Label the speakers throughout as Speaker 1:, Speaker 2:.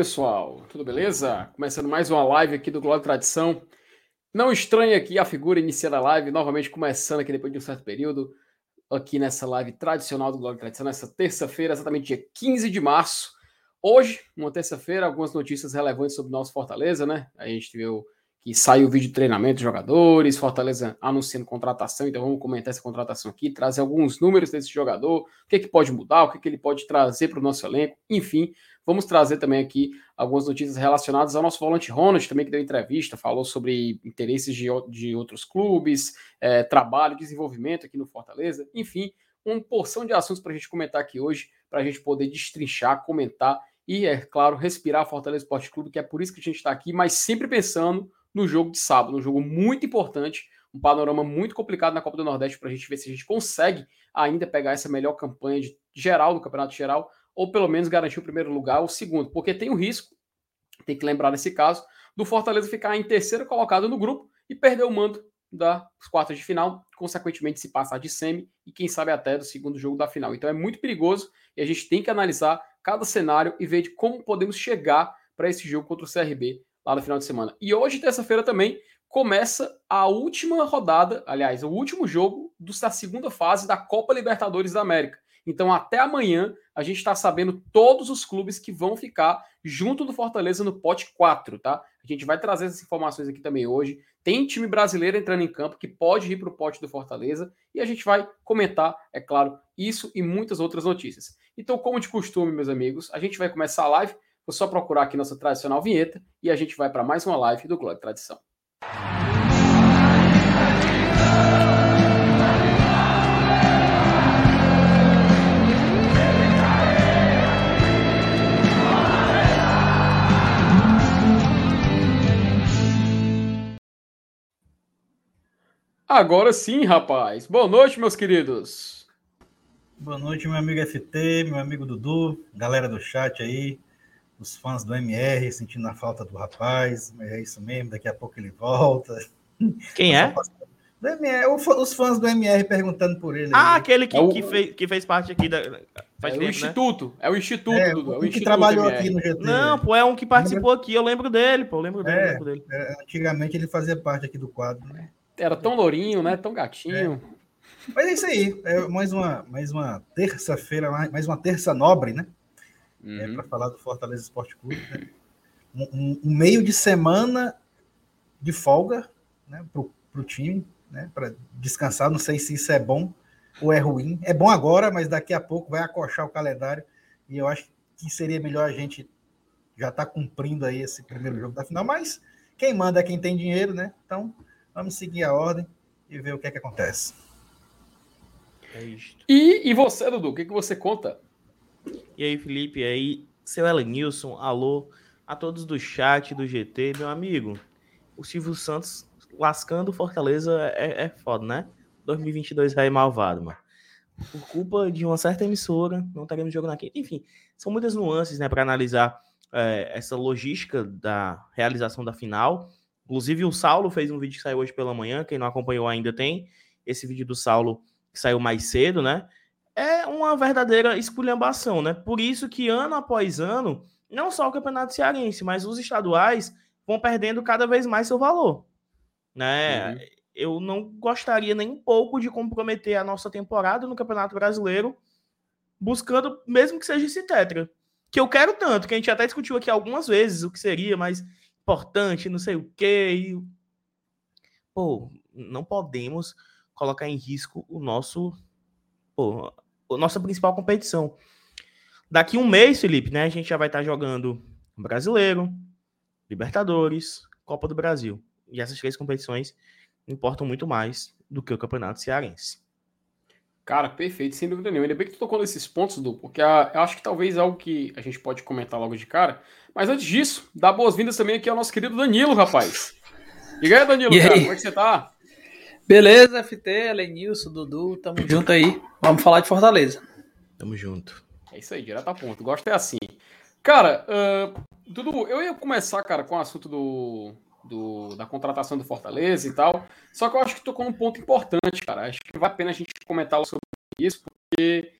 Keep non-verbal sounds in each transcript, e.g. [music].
Speaker 1: pessoal? Tudo beleza? Começando mais uma live aqui do Glória e Tradição. Não estranhe aqui a figura iniciando a live, novamente começando aqui depois de um certo período, aqui nessa live tradicional do Glória e Tradição, nessa terça-feira, exatamente dia 15 de março. Hoje, uma terça-feira, algumas notícias relevantes sobre o nosso Fortaleza, né? A gente viu que saiu o vídeo de treinamento de jogadores, Fortaleza anunciando contratação, então vamos comentar essa contratação aqui, trazer alguns números desse jogador, o que, que pode mudar, o que, que ele pode trazer para o nosso elenco, enfim, vamos trazer também aqui algumas notícias relacionadas ao nosso volante Ronald, também que deu entrevista, falou sobre interesses de, de outros clubes, é, trabalho, desenvolvimento aqui no Fortaleza, enfim, uma porção de assuntos para a gente comentar aqui hoje, para a gente poder destrinchar, comentar e, é claro, respirar Fortaleza Esporte Clube, que é por isso que a gente está aqui, mas sempre pensando no jogo de sábado, um jogo muito importante, um panorama muito complicado na Copa do Nordeste para a gente ver se a gente consegue ainda pegar essa melhor campanha de geral do Campeonato Geral, ou pelo menos garantir o primeiro lugar, o segundo, porque tem o risco, tem que lembrar nesse caso, do Fortaleza ficar em terceiro colocado no grupo e perder o mando das quartas de final, consequentemente se passar de semi e quem sabe até do segundo jogo da final. Então é muito perigoso e a gente tem que analisar cada cenário e ver de como podemos chegar para esse jogo contra o CRB lá no final de semana. E hoje, terça-feira, também começa a última rodada, aliás, o último jogo da segunda fase da Copa Libertadores da América. Então, até amanhã, a gente está sabendo todos os clubes que vão ficar junto do Fortaleza no pote 4, tá? A gente vai trazer essas informações aqui também hoje. Tem time brasileiro entrando em campo que pode ir para o pote do Fortaleza e a gente vai comentar, é claro, isso e muitas outras notícias. Então, como de costume, meus amigos, a gente vai começar a live Vou só procurar aqui nossa tradicional vinheta e a gente vai para mais uma live do Glória Tradição. Agora sim, rapaz. Boa noite, meus queridos.
Speaker 2: Boa noite, meu amigo FT, meu amigo Dudu, galera do chat aí os fãs do MR sentindo a falta do rapaz, mas é isso mesmo, daqui a pouco ele volta.
Speaker 3: Quem é?
Speaker 2: Do MR, os fãs do MR perguntando por ele.
Speaker 3: Ah, aí. aquele que, é o... que, fez, que fez parte aqui da.
Speaker 1: Faz é tempo, o né? Instituto, né? é o Instituto,
Speaker 2: é,
Speaker 1: Dudu.
Speaker 2: É o que trabalhou MR. aqui no GT.
Speaker 3: Não, pô, é um que participou aqui, eu lembro dele, pô, eu lembro dele. É, lembro dele.
Speaker 2: É, antigamente ele fazia parte aqui do quadro, né?
Speaker 1: Era tão lourinho, né? Tão gatinho.
Speaker 2: É. Mas é isso aí, é mais uma, mais uma terça-feira, mais uma terça nobre, né? É, uhum. é, para falar do Fortaleza Esporte Clube. Né? Um, um, meio de semana de folga né, para o time, né, para descansar. Não sei se isso é bom ou é ruim. É bom agora, mas daqui a pouco vai acochar o calendário. E eu acho que seria melhor a gente já estar tá cumprindo aí esse primeiro jogo da final. Mas quem manda é quem tem dinheiro, né? Então vamos seguir a ordem e ver o que é que acontece.
Speaker 1: É e, e você, Dudu, o que, que você conta?
Speaker 3: E aí, Felipe, e aí, seu Elenilson, alô, a todos do chat, do GT, meu amigo. O Silvio Santos lascando Fortaleza é, é foda, né? 2022 aí malvado, mano. Por culpa de uma certa emissora, não teremos jogo na quinta. Enfim, são muitas nuances, né, para analisar é, essa logística da realização da final. Inclusive, o Saulo fez um vídeo que saiu hoje pela manhã. Quem não acompanhou ainda tem esse vídeo do Saulo que saiu mais cedo, né? é uma verdadeira esculhambação, né? Por isso que ano após ano, não só o Campeonato Cearense, mas os estaduais vão perdendo cada vez mais seu valor, né? Uhum. Eu não gostaria nem um pouco de comprometer a nossa temporada no Campeonato Brasileiro, buscando, mesmo que seja esse tetra, que eu quero tanto, que a gente até discutiu aqui algumas vezes o que seria mais importante, não sei o quê. E... Pô, não podemos colocar em risco o nosso pô, nossa principal competição. Daqui um mês, Felipe, né, a gente já vai estar jogando Brasileiro, Libertadores, Copa do Brasil. E essas três competições importam muito mais do que o Campeonato Cearense.
Speaker 1: Cara, perfeito, sem dúvida nenhuma. Ainda bem que tu tocou nesses pontos, Du, porque a, eu acho que talvez é algo que a gente pode comentar logo de cara. Mas antes disso, dá boas-vindas também aqui ao nosso querido Danilo, rapaz. E aí, Danilo, e cara, aí? como é que você tá?
Speaker 4: Beleza, FT, Lenilson, Dudu, tamo junto aí. Vamos falar de Fortaleza.
Speaker 3: Tamo junto.
Speaker 1: É isso aí, direto a ponto. Gosto é assim. Cara, uh, Dudu, eu ia começar, cara, com o assunto do, do, da contratação do Fortaleza e tal. Só que eu acho que tocou num ponto importante, cara. Acho que vale a pena a gente comentar sobre isso, porque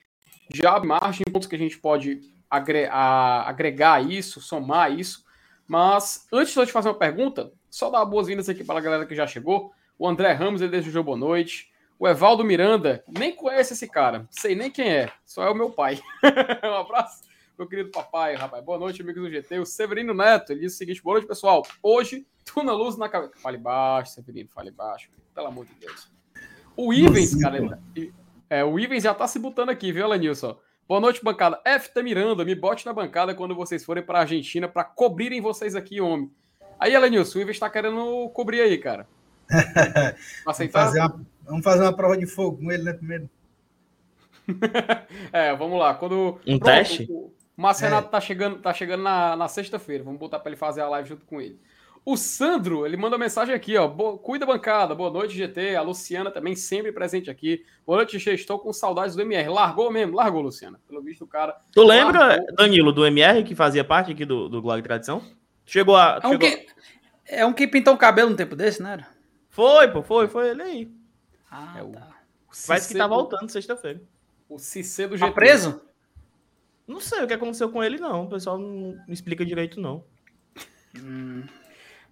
Speaker 1: já abre margem em pontos que a gente pode agregar isso, somar isso. Mas antes de eu te fazer uma pergunta, só dar boas-vindas aqui para a galera que já chegou. O André Ramos, ele desejou boa noite. O Evaldo Miranda, nem conhece esse cara, sei nem quem é, só é o meu pai. [laughs] um abraço, meu querido papai, rapaz. Boa noite, amigos do GT. O Severino Neto, ele disse o seguinte: boa noite, pessoal. Hoje, tu na luz na cabeça. Fale baixo, Severino, fale baixo, pelo amor de Deus. O Ivens, cara, ele, é, o Ivens já tá se botando aqui, viu, Alanilson? Boa noite, bancada. FT Miranda, me bote na bancada quando vocês forem para a Argentina para cobrirem vocês aqui, homem. Aí, Alanilson, o Ivens tá querendo cobrir aí, cara. [laughs]
Speaker 2: Aceitar? vamos, fazer uma, vamos fazer uma prova de fogo com ele, né, primeiro? [laughs]
Speaker 1: é, vamos lá. Quando,
Speaker 3: um pronto, teste?
Speaker 1: O Márcio é. Renato tá chegando, tá chegando na, na sexta-feira. Vamos botar para ele fazer a live junto com ele. O Sandro, ele manda mensagem aqui, ó. Bo... Cuida bancada, boa noite, GT. A Luciana também sempre presente aqui. Boa noite, GT. Estou com saudades do MR. Largou mesmo, largou, Luciana. Pelo visto, o cara.
Speaker 3: Tu lembra, largou. Danilo, do MR, que fazia parte aqui do, do e Tradição? Chegou a.
Speaker 4: É um,
Speaker 3: chegou...
Speaker 4: Que... é um que pintou o cabelo no tempo desse, não era?
Speaker 3: Foi, pô, foi, foi ele aí.
Speaker 4: Ah, é o... tá.
Speaker 3: Parece que tá voltando sexta-feira.
Speaker 1: O Cicê do GT.
Speaker 4: Tá preso?
Speaker 3: Não sei o que aconteceu com ele, não. O pessoal não explica direito, não.
Speaker 1: Hum.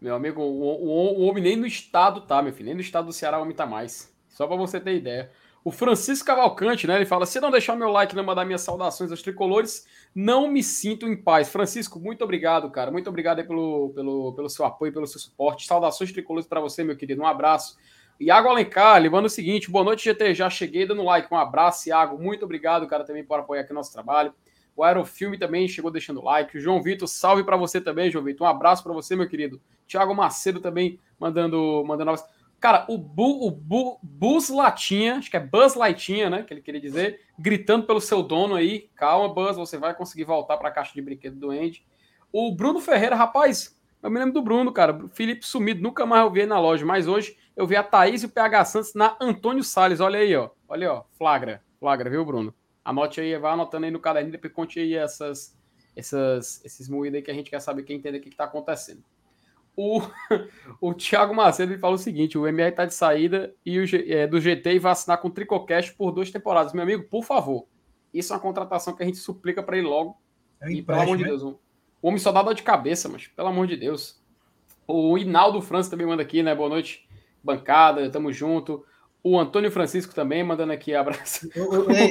Speaker 1: Meu amigo, o, o, o, homem nem no estado tá, meu filho. Nem no estado do Ceará o homem tá mais. Só para você ter ideia. O Francisco Cavalcante, né? Ele fala: se não deixar meu like não mandar minhas saudações aos tricolores, não me sinto em paz. Francisco, muito obrigado, cara. Muito obrigado pelo, pelo, pelo seu apoio, pelo seu suporte. Saudações tricolores para você, meu querido. Um abraço. Iago Alencar, levando o seguinte: boa noite, GT. Já cheguei dando like. Um abraço, Iago. Muito obrigado, cara, também por apoiar aqui o nosso trabalho. O Aerofilme também chegou deixando like. O João Vitor, salve para você também, João Vitor. Um abraço para você, meu querido. Thiago Macedo também mandando, mandando Cara, o, Bu, o Bu, Buzz Latinha, acho que é Buzz Latinha, né? Que ele queria dizer, gritando pelo seu dono aí. Calma, Buzz, você vai conseguir voltar para a caixa de brinquedo do Andy. O Bruno Ferreira, rapaz, eu me lembro do Bruno, cara. Felipe sumido, nunca mais eu vi ele na loja. Mas hoje eu vi a Thaís e o PH Santos na Antônio Salles. Olha aí, ó. Olha aí, ó. Flagra. Flagra, viu, Bruno? Anote aí, vai anotando aí no caderno, depois conte aí essas, essas, esses moídos aí que a gente quer saber, quem entende o que está acontecendo. O, [laughs] o Thiago Macedo ele fala o seguinte: o MR está de saída e o, é, do GT e vacinar com o Tricocast por duas temporadas. Meu amigo, por favor, isso é uma contratação que a gente suplica para ele logo. É e, pelo amor de Deus, o homem só dá dor de cabeça, mas pelo amor de Deus. O Inaldo França também manda aqui, né? Boa noite, bancada, tamo junto. O Antônio Francisco também mandando aqui abraço.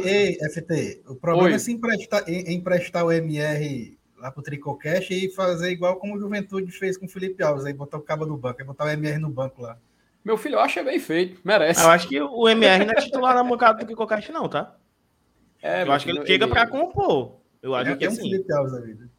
Speaker 2: Ei, [laughs] ei FT, o problema Oi. é se emprestar, emprestar o MR lá pro Tricocast e fazer igual como o Juventude fez com o Felipe Alves, aí botar o cabo no banco, aí botar o MR no banco lá.
Speaker 1: Meu filho, eu acho é bem feito, merece.
Speaker 3: Eu acho que o MR não é titular na bancada do Tricocast, não, tá? É, eu acho que ele chega ele... para compor. Eu acho é, que é assim. Felipe Alves da vida.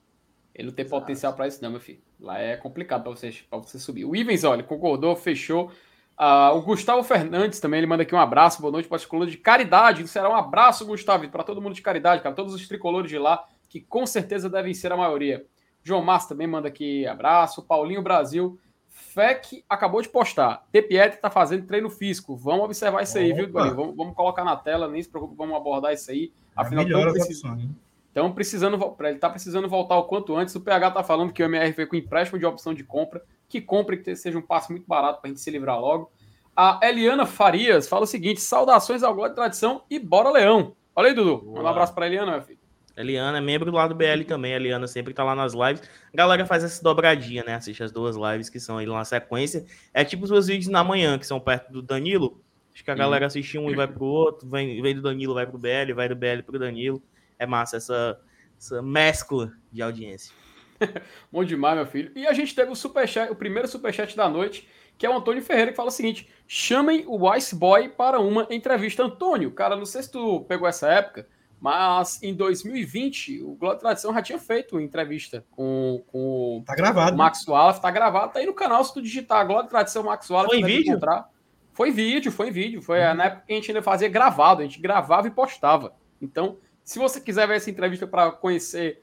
Speaker 1: Ele não tem potencial para isso, não, meu filho. Lá é complicado para você, pra você subir. O Ivens, olha, concordou, fechou. Uh, o Gustavo Fernandes também, ele manda aqui um abraço, boa noite para os tricolores de caridade. Será um abraço, Gustavo, para todo mundo de caridade, cara, todos os tricolores de lá, que com certeza devem ser a maioria. João Márcio também manda aqui abraço. Paulinho Brasil. FEC acabou de postar. Tepiet está fazendo treino físico. Vamos observar isso aí, Opa. viu, Vamos, vamos, colocar na tela, nem se preocupe, vamos abordar isso aí.
Speaker 2: É Afinal, estão precisando,
Speaker 1: então, precisando, ele está precisando voltar o quanto antes. O PH está falando que o MR veio com empréstimo de opção de compra que compre, que seja um passo muito barato para a gente se livrar logo. A Eliana Farias fala o seguinte: saudações ao Glória de Tradição e bora Leão. Olha aí, Dudu. Boa. Um abraço para a Eliana, meu filho.
Speaker 3: Eliana é membro do lado do BL também. A Eliana sempre tá lá nas lives. A galera faz essa dobradinha, né? Assiste as duas lives que são aí na sequência. É tipo os meus vídeos na manhã, que são perto do Danilo. Acho que a galera assiste um e vai pro outro. Vem, vem do Danilo, vai pro BL, vai do BL pro Danilo. É massa essa, essa mescla de audiência. [laughs]
Speaker 1: Bom demais, meu filho. E a gente teve o superchat, o primeiro superchat da noite, que é o Antônio Ferreira, que fala o seguinte: chamem o Ice Boy para uma entrevista. Antônio, cara, não sei se tu pegou essa época, mas em 2020 o Globo Tradição já tinha feito uma entrevista com, com
Speaker 2: tá gravado,
Speaker 1: o Max Wallace, tá gravado, tá aí no canal se tu digitar Globo Tradição Max Wallace.
Speaker 3: Foi em vídeo?
Speaker 1: Encontrar. Foi vídeo, foi vídeo. Foi uhum. na época que a gente ainda fazia gravado, a gente gravava e postava. Então, se você quiser ver essa entrevista para conhecer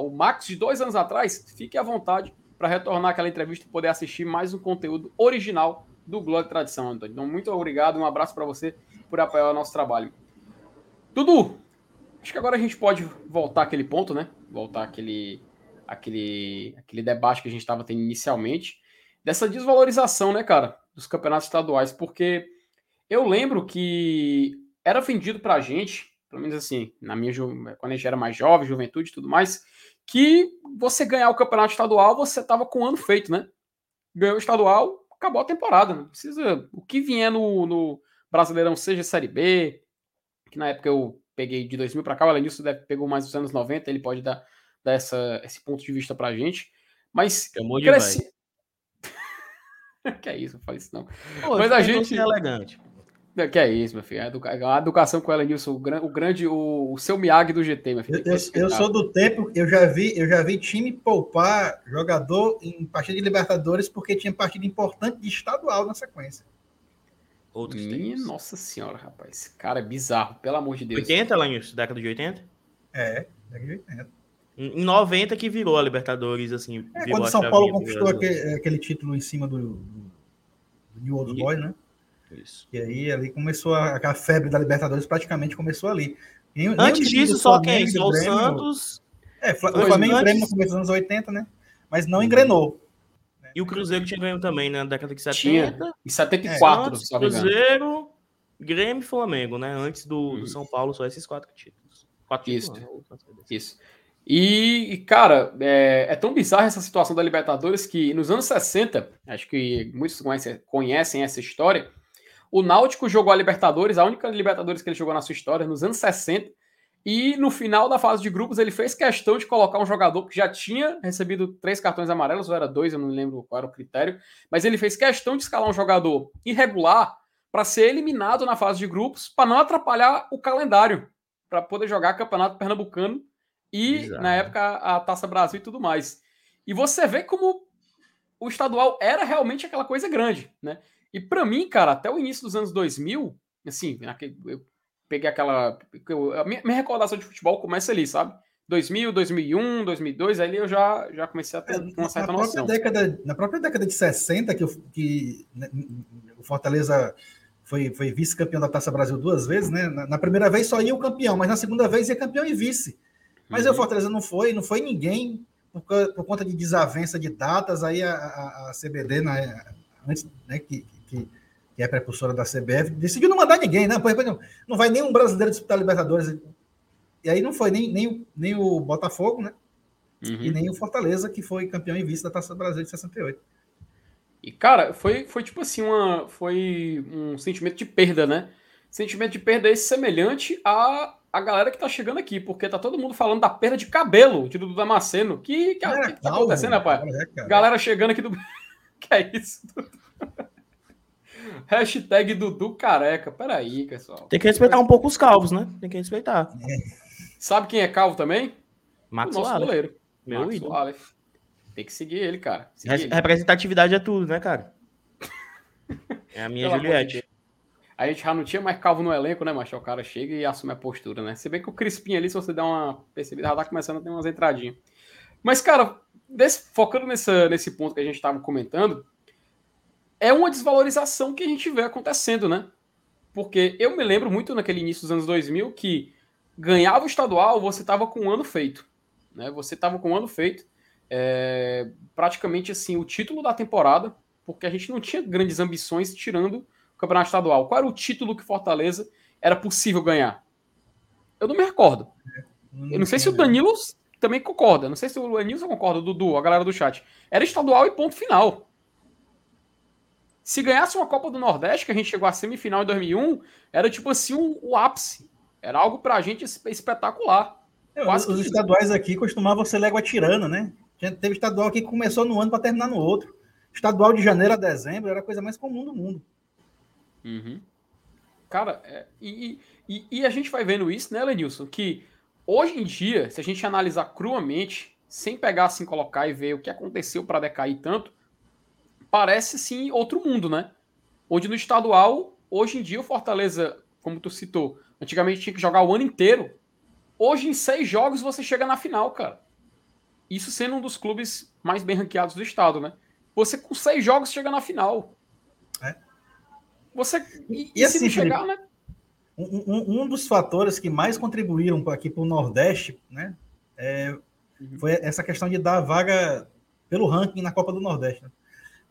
Speaker 1: o Max de dois anos atrás, fique à vontade para retornar aquela entrevista e poder assistir mais um conteúdo original do Glória e Tradição, Antônio. Então, muito obrigado, um abraço para você por apoiar o nosso trabalho. Dudu, acho que agora a gente pode voltar aquele ponto, né? Voltar aquele, aquele, aquele debate que a gente estava tendo inicialmente, dessa desvalorização, né, cara, dos campeonatos estaduais, porque eu lembro que era vendido para a gente pelo menos assim, na minha quando a gente era mais jovem, juventude e tudo mais, que você ganhar o campeonato estadual, você tava com o ano feito, né? Ganhou o estadual, acabou a temporada. Não precisa. O que vier no, no Brasileirão, seja Série B, que na época eu peguei de 2000 para cá, o Elenilson deve pegou mais dos anos 90, ele pode dar, dar essa, esse ponto de vista pra gente. Mas cresce... [laughs] que é isso, não faz isso não.
Speaker 3: Pô, Mas a gente é elegante.
Speaker 1: Que é isso, meu filho. A educação com o Elenilson, o grande, o, o seu Miyagi do GT, meu filho.
Speaker 2: Eu, eu, eu, sou do tempo, eu já vi, eu já vi time poupar jogador em partida de Libertadores porque tinha partida importante de estadual na sequência.
Speaker 1: Outros Minha nossa senhora, rapaz. Esse cara é bizarro, pelo amor de Deus.
Speaker 3: 80, Elenilson? Década de 80?
Speaker 2: É, década de 80.
Speaker 3: Em 90 que virou a Libertadores, assim.
Speaker 2: É, quando o São Paulo conquistou aquele, aquele, título em cima do, do, do New Old Boy, né? Isso. E aí ali começou a, a febre da Libertadores, praticamente começou ali.
Speaker 3: Nem, Antes disso, só quem? Só o Santos.
Speaker 2: É, o Flamengo e Grêmio no começo dos anos 80, né? Mas não engrenou.
Speaker 3: E o Cruzeiro tinha ganho também, né? Na década de 70. Tinha.
Speaker 1: Em 74, é, Santos,
Speaker 3: Cruzeiro, Grêmio e Flamengo, né? Antes do, do, São Paulo, só esses quatro títulos. Quatro
Speaker 1: Isso. Títulos, né? Isso. E, cara, é, é, tão bizarra essa situação da Libertadores que nos anos 60, acho que muitos conhecem, conhecem essa história, o Náutico jogou a Libertadores, a única Libertadores que ele jogou na sua história, nos anos 60. E no final da fase de grupos, ele fez questão de colocar um jogador que já tinha recebido três cartões amarelos, ou era dois, eu não lembro qual era o critério. Mas ele fez questão de escalar um jogador irregular para ser eliminado na fase de grupos, para não atrapalhar o calendário, para poder jogar Campeonato Pernambucano e, Exato. na época, a Taça Brasil e tudo mais. E você vê como o estadual era realmente aquela coisa grande, né? E para mim, cara, até o início dos anos 2000, assim, eu peguei aquela. a minha, minha recordação de futebol começa ali, sabe? 2000, 2001, 2002, aí eu já, já comecei a ter é, uma certa
Speaker 2: na
Speaker 1: noção.
Speaker 2: Década, na própria década de 60, que, que né, o Fortaleza foi, foi vice-campeão da Taça Brasil duas vezes, né? Na, na, primeira vez só ia o campeão, mas na segunda vez ia campeão e vice. Mas uhum. o Fortaleza não foi, não foi ninguém, por, por conta de desavença de datas, aí a, a, a CBD, na, antes, né, que, que, que é prepulsora da CBF, decidiu não mandar ninguém, né? Não, não vai nenhum brasileiro disputar Libertadores. E aí não foi nem, nem, nem o Botafogo, né? Uhum. E nem o Fortaleza, que foi campeão em vista da Taça do Brasil de 68.
Speaker 1: E, cara, foi, foi tipo assim, uma, foi um sentimento de perda, né? Sentimento de perda esse semelhante a, a galera que tá chegando aqui, porque tá todo mundo falando da perda de cabelo de Dudu Damasceno. Que, que, que, que tá acontecendo, rapaz? É, galera chegando aqui do. [laughs] que é isso? Hashtag Dudu Careca. Peraí, pessoal.
Speaker 3: Tem que respeitar um pouco os calvos, né? Tem que respeitar.
Speaker 1: Sabe quem é calvo também?
Speaker 3: Max o nosso goleiro.
Speaker 1: Meu Max ídolo. Tem que seguir ele, cara.
Speaker 3: Seguir ele. Representatividade é tudo, né, cara? [laughs] É a minha Pela Juliette.
Speaker 1: A gente já não tinha mais calvo no elenco, né, mas O cara chega e assume a postura, né? Se bem que o Crispim ali, se você der uma percebida, já tá começando a ter umas entradinhas. Mas, cara, desse, focando nessa, nesse ponto que a gente estava comentando, é uma desvalorização que a gente vê acontecendo, né? Porque eu me lembro muito naquele início dos anos 2000 que ganhava o estadual, você estava com um ano feito. Né? Você estava com um ano feito. É, praticamente assim, o título da temporada, porque a gente não tinha grandes ambições tirando o campeonato estadual. Qual era o título que Fortaleza era possível ganhar? Eu não me recordo. Eu não sei se o Danilo também concorda. Não sei se o Enilson concorda, o Dudu, a galera do chat. Era estadual e ponto final. Se ganhasse uma Copa do Nordeste, que a gente chegou à semifinal em 2001, era tipo assim um, o ápice. Era algo pra gente espetacular.
Speaker 2: É, os, os estaduais aqui costumavam ser légua tirana, né? Teve estadual que começou no ano para terminar no outro. Estadual de janeiro a dezembro era a coisa mais comum do mundo.
Speaker 1: Uhum. Cara, é, e, e, e, a gente vai vendo isso, né, Lenilson? Que hoje em dia, se a gente analisar cruamente, sem pegar assim, colocar e ver o que aconteceu para decair tanto, parece sim outro mundo, né? Onde no estadual, hoje em dia, o Fortaleza, como tu citou, antigamente tinha que jogar o ano inteiro. Hoje, em seis jogos, você chega na final, cara. Isso sendo um dos clubes mais bem ranqueados do estado, né? Você com seis jogos chega na final. É. Você. E, e, e assim, se chegar, né?
Speaker 2: Um, um, dos fatores que mais contribuíram aqui para o Nordeste, né? É, uhum. Foi essa questão de dar vaga pelo ranking na Copa do Nordeste. Né?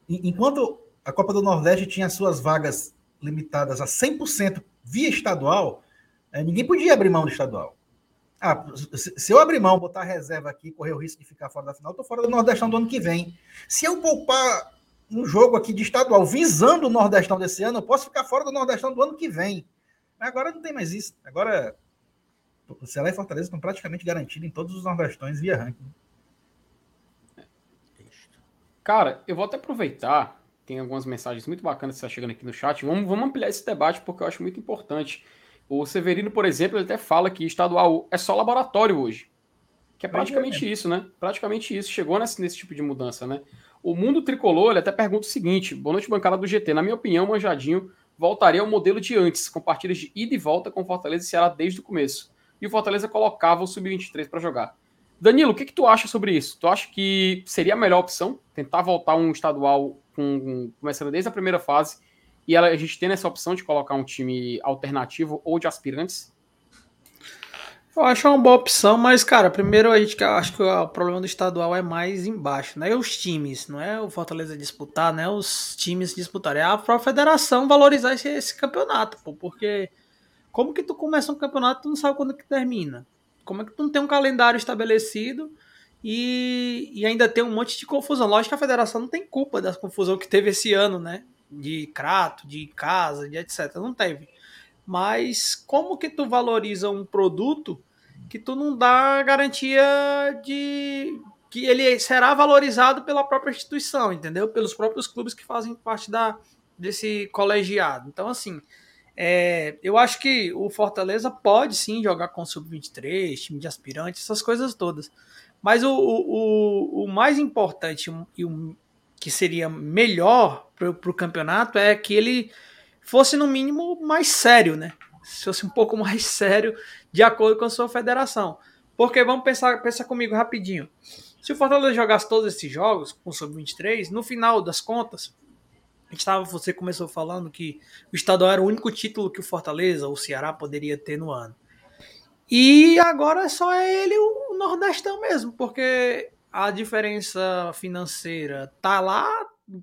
Speaker 2: Enquanto a Copa do Nordeste tinha suas vagas limitadas a 100% via estadual, É, ninguém podia abrir mão do estadual. Ah, se eu abrir mão, botar reserva aqui, correr o risco de ficar fora da final, tô fora do Nordestão do ano que vem. Se eu poupar um jogo aqui de estadual visando o Nordestão desse ano, eu posso ficar fora do Nordestão do ano que vem. Agora não tem mais isso. Agora, o Ceará e Fortaleza estão praticamente garantidos em todos os Nordestões via ranking.
Speaker 1: Cara, eu vou até aproveitar, tem algumas mensagens muito bacanas que está chegando aqui no chat. Vamos, vamos ampliar esse debate porque eu acho muito importante. O Severino, por exemplo, ele até fala que estadual é só laboratório hoje. Que é praticamente é. isso, né? Praticamente isso. Chegou nesse, nesse tipo de mudança, né? O mundo tricolor, ele até pergunta o seguinte: boa noite, bancada do GT. Na minha opinião, o Manjadinho voltaria ao modelo de antes, com partidas de ida e volta com Fortaleza e Ceará desde o começo. E o Fortaleza colocava o Sub-23 para jogar. Danilo, o que, que tu acha sobre isso? Tu acha que seria a melhor opção tentar voltar um estadual com, começando desde a primeira fase e ela, a gente tendo essa opção de colocar um time alternativo ou de aspirantes?
Speaker 4: Eu acho uma boa opção, mas, cara, primeiro a gente acho que o problema do estadual é mais embaixo, né? Os times, não é o Fortaleza disputar, né? Os times disputarem. É a própria federação valorizar esse, esse campeonato, pô, porque como que tu começa um campeonato tu não sabe quando que termina? Como é que tu não tem um calendário estabelecido e, e ainda tem um monte de confusão? Lógico que a federação não tem culpa da confusão que teve esse ano, né? De crato, de casa, de etc. Não teve. Mas como que tu valoriza um produto que tu não dá garantia de que ele será valorizado pela própria instituição, entendeu? Pelos próprios clubes que fazem parte da, desse colegiado. Então, assim, é, eu acho que o Fortaleza pode sim jogar com sub-23, time de aspirantes, essas coisas todas. Mas o, o, o mais importante e o que seria melhor para o campeonato é que ele fosse, no mínimo, mais sério, né? Se fosse um pouco [laughs] mais sério, de acordo com a sua federação. Porque vamos pensar, pensar comigo rapidinho. Se o Fortaleza jogasse todos esses jogos com sub-23, no final das contas, gente tava, você começou falando que o estadual era o único título que o Fortaleza, o Ceará, poderia ter no ano. E agora só é ele o Nordestão mesmo, porque a diferença financeira tá lá,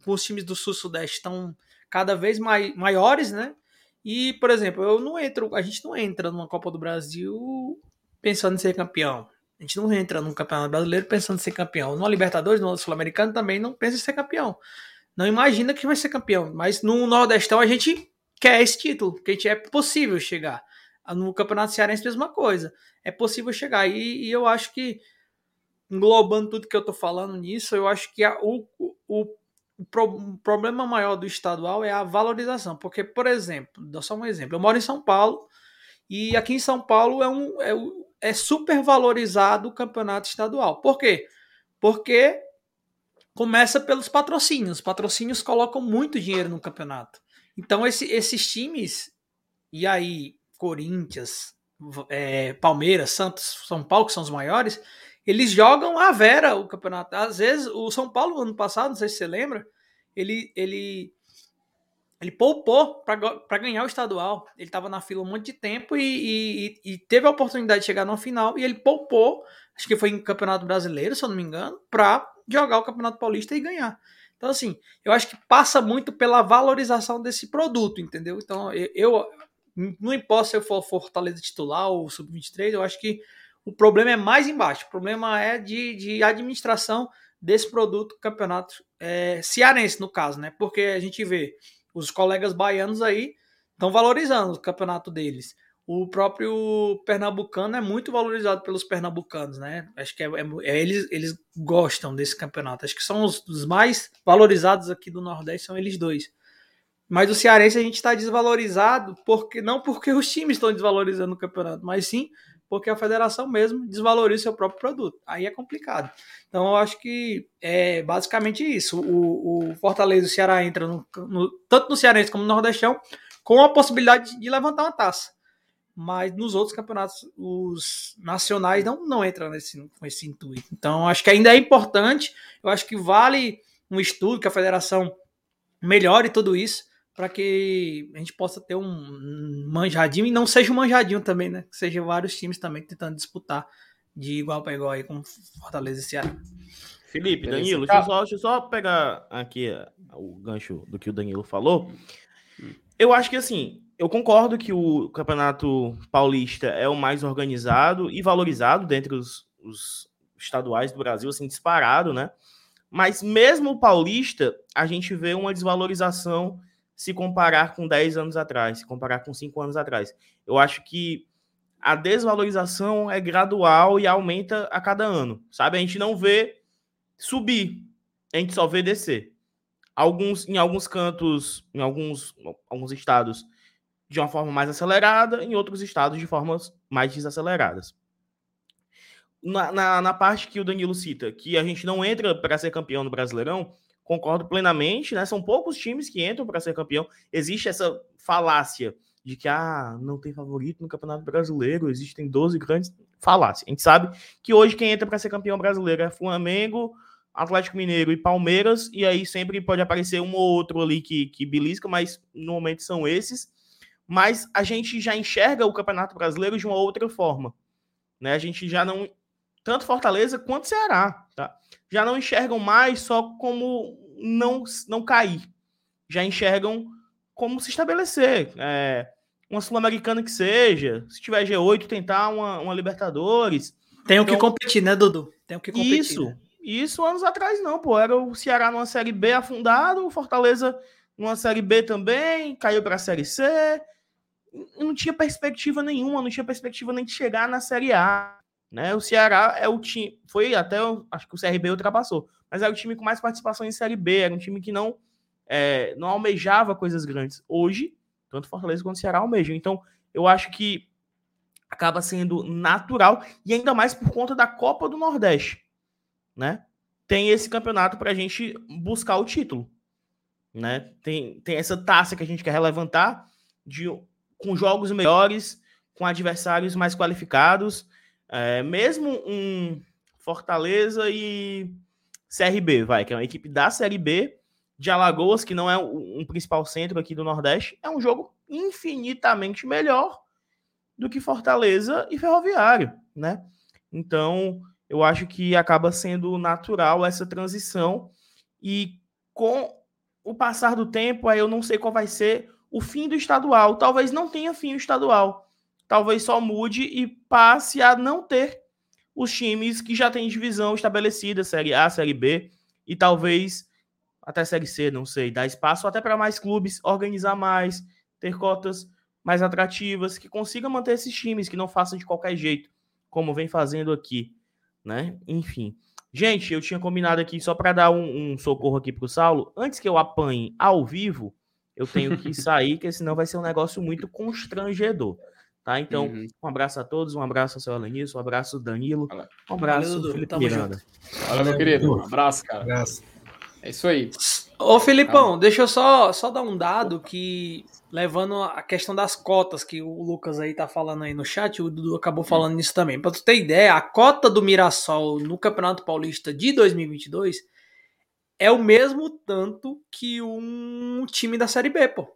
Speaker 4: os times do Sul-Sudeste estão cada vez mai, maiores, né? E, por exemplo, eu não entro, a gente não entra numa Copa do Brasil pensando em ser campeão. A gente não entra num Campeonato Brasileiro pensando em ser campeão. No Libertadores, no Sul-Americano também não pensa em ser campeão. Não imagina que vai ser campeão. Mas no Nordestão a gente quer esse título, porque a gente é possível chegar. No Campeonato Cearense, mesma coisa. É possível chegar. E, e eu acho que, englobando tudo que eu tô falando nisso, eu acho que a, o, o o, pro, o, problema maior do estadual é a valorização. Porque, por exemplo, dou só um exemplo. Eu moro em São Paulo e aqui em São Paulo é, um, é, é super valorizado o campeonato estadual. Por quê? Porque começa pelos patrocínios. Os patrocínios colocam muito dinheiro no campeonato. Então, esse, esses times, e aí, Corinthians, é, Palmeiras, Santos, São Paulo, que são os maiores, eles jogam a vera o campeonato. Às vezes, o São Paulo, ano passado, não sei se você lembra, ele, ele, ele poupou para ganhar o estadual. Ele estava na fila um monte de tempo e, e, e, teve a oportunidade de chegar no final e ele poupou, acho que foi em Campeonato Brasileiro, se eu não me engano, para jogar o Campeonato Paulista e ganhar. Então, assim, eu acho que passa muito pela valorização desse produto, entendeu? Então, eu, eu não importa se eu for Fortaleza titular ou sub-23, eu acho que o problema é mais embaixo. O problema é de, de administração desse produto campeonato é, cearense, no caso, né? Porque a gente vê os colegas baianos aí estão valorizando o campeonato deles. O próprio pernambucano é muito valorizado pelos pernambucanos, né? Acho que é, é, é eles, eles gostam desse campeonato. Acho que são os, os mais valorizados aqui do Nordeste, são eles dois. Mas o cearense a gente está desvalorizado porque não porque os times estão desvalorizando o campeonato, mas sim porque a federação mesmo desvaloriza seu próprio produto. Aí é complicado. Então eu acho que é basicamente isso. O, o Fortaleza e o Ceará entram no, no, tanto no Cearense como no Nordestão com a possibilidade de levantar uma taça. Mas nos outros campeonatos, os nacionais não, não entram nesse, com esse intuito. Então acho que ainda é importante. Eu acho que vale um estudo que a federação melhore tudo isso para que a gente possa ter um manjadinho e não seja um manjadinho também, né? Que seja vários times também tentando disputar de igual para igual aí com Fortaleza e Ceará.
Speaker 3: Felipe, Danilo, deixa eu, só, deixa eu só pegar aqui o gancho do que o Danilo falou. Eu acho que assim, eu concordo que o Campeonato Paulista é o mais organizado e valorizado dentre os, os estaduais do Brasil, assim, disparado, né? Mas mesmo o Paulista, a gente vê uma desvalorização se comparar com 10 anos atrás, se comparar com 5 anos atrás. Eu acho que a desvalorização é gradual e aumenta a cada ano, sabe? A gente não vê subir, a gente só vê descer. Alguns, em alguns cantos, em alguns, alguns estados, de uma forma mais acelerada, em outros estados, de formas mais desaceleradas. Na, na, na parte que o Danilo cita, que a gente não entra para ser campeão no Brasileirão, concordo plenamente, né? São poucos times que entram para ser campeão. Existe essa falácia de que ah, não tem favorito no Campeonato Brasileiro, existem 12 grandes. Falácia. A gente sabe que hoje quem entra para ser campeão brasileiro é Flamengo, Atlético Mineiro e Palmeiras, e aí sempre pode aparecer um ou outro ali que, que belisca, mas no momento são esses. Mas a gente já enxerga o Campeonato Brasileiro de uma outra forma. Né? A gente já não. Tanto Fortaleza quanto Ceará, tá? Já não enxergam mais só como não, não cair. Já enxergam como se estabelecer. É, uma Sul-Americana que seja. Se tiver G8, tentar uma, uma Libertadores.
Speaker 4: Tem o então, que competir, né, Dudu? Tem o que competir.
Speaker 3: Isso.
Speaker 4: Né?
Speaker 3: Isso anos atrás não, pô. Era o Ceará numa Série B afundado, o Fortaleza numa Série B também, caiu para a Série C. Não tinha perspectiva nenhuma, não tinha perspectiva nem de chegar na Série A. Né? O Ceará é o time. Foi até, acho que o CRB ultrapassou, mas era o time com mais participação em Série B. Era um time que não, é, não almejava coisas grandes. Hoje, tanto Fortaleza quanto o Ceará almejam. Então, eu acho que acaba sendo natural, e ainda mais por conta da Copa do Nordeste né? Tem esse campeonato para a gente buscar o título, né? Tem, tem essa taça que a gente quer levantar de, com jogos melhores, com adversários mais qualificados, é, mesmo um Fortaleza e CRB, vai, que é uma equipe da Série B de Alagoas, que não é um principal centro aqui do Nordeste, é um jogo infinitamente melhor do que Fortaleza e Ferroviário, né? Então, eu acho que acaba sendo natural essa transição e com o passar do tempo, aí eu não sei qual vai ser o fim do estadual. Talvez não tenha fim o estadual. Talvez só mude e passe a não ter os times que já têm divisão estabelecida, Série A, Série B, e talvez até Série C, não sei, dar espaço até para mais clubes, organizar mais, ter cotas mais atrativas, que consiga manter esses times, que não façam de qualquer jeito, como vem fazendo aqui né? Enfim. Gente, eu tinha combinado aqui só para dar um, um, socorro aqui pro Saulo. Antes que eu apanhe ao vivo, eu tenho que sair, porque senão vai ser um negócio muito constrangedor. Tá? Então, uhum. um abraço a todos, um abraço ao seu Alenilson, um abraço Danilo, um abraço Valeu, Felipe Miranda.
Speaker 1: Valeu, meu querido. Um abraço, cara. Um abraço. É isso aí.
Speaker 4: Ô, Filipão, deixa eu só, só dar um dado que levando a questão das cotas que o Lucas aí tá falando aí no chat, o Dudu acabou falando nisso também. Para tu ter ideia, a cota do Mirassol no Campeonato Paulista de 2022 é o mesmo tanto que um time da Série B, pô.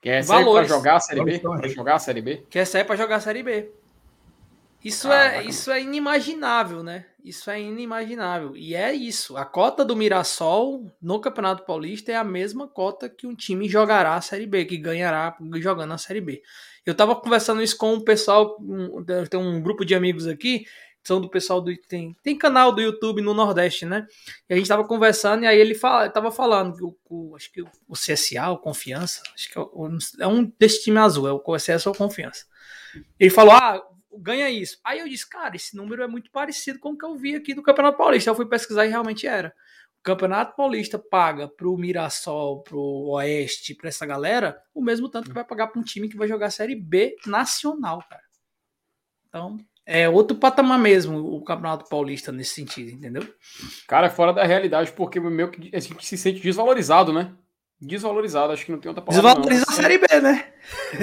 Speaker 1: Quer sair para jogar a Série B? Pra jogar a Série B?
Speaker 4: Quer sair para jogar a Série B. Isso, ah, é, isso é inimaginável, né? Isso é inimaginável. E é isso. A cota do Mirassol no Campeonato Paulista é a mesma cota que um time jogará a Série B, que ganhará jogando a Série B. Eu tava conversando isso com o pessoal, um, tem um grupo de amigos aqui, são do pessoal do. Tem, tem canal do YouTube no Nordeste, né? E a gente tava conversando e aí ele fala, tava falando que o, o acho que o, CSA, o Confiança, acho que é, é um desse time azul, é o CSA ou Confiança. Ele falou: ah, ganha isso. Aí eu disse, cara, esse número é muito parecido com o que eu vi aqui do Campeonato Paulista. Eu fui pesquisar e realmente era. O Campeonato Paulista paga pro Mirassol, pro Oeste, pra essa galera, o mesmo tanto que vai pagar pra um time que vai jogar Série B nacional, cara. Então, é outro patamar mesmo o Campeonato Paulista nesse sentido, entendeu?
Speaker 1: Cara, é fora da realidade, porque meio que a gente se sente desvalorizado, né? Desvalorizado, acho que não tem outra
Speaker 4: palavra. Desvaloriza a Série B, né?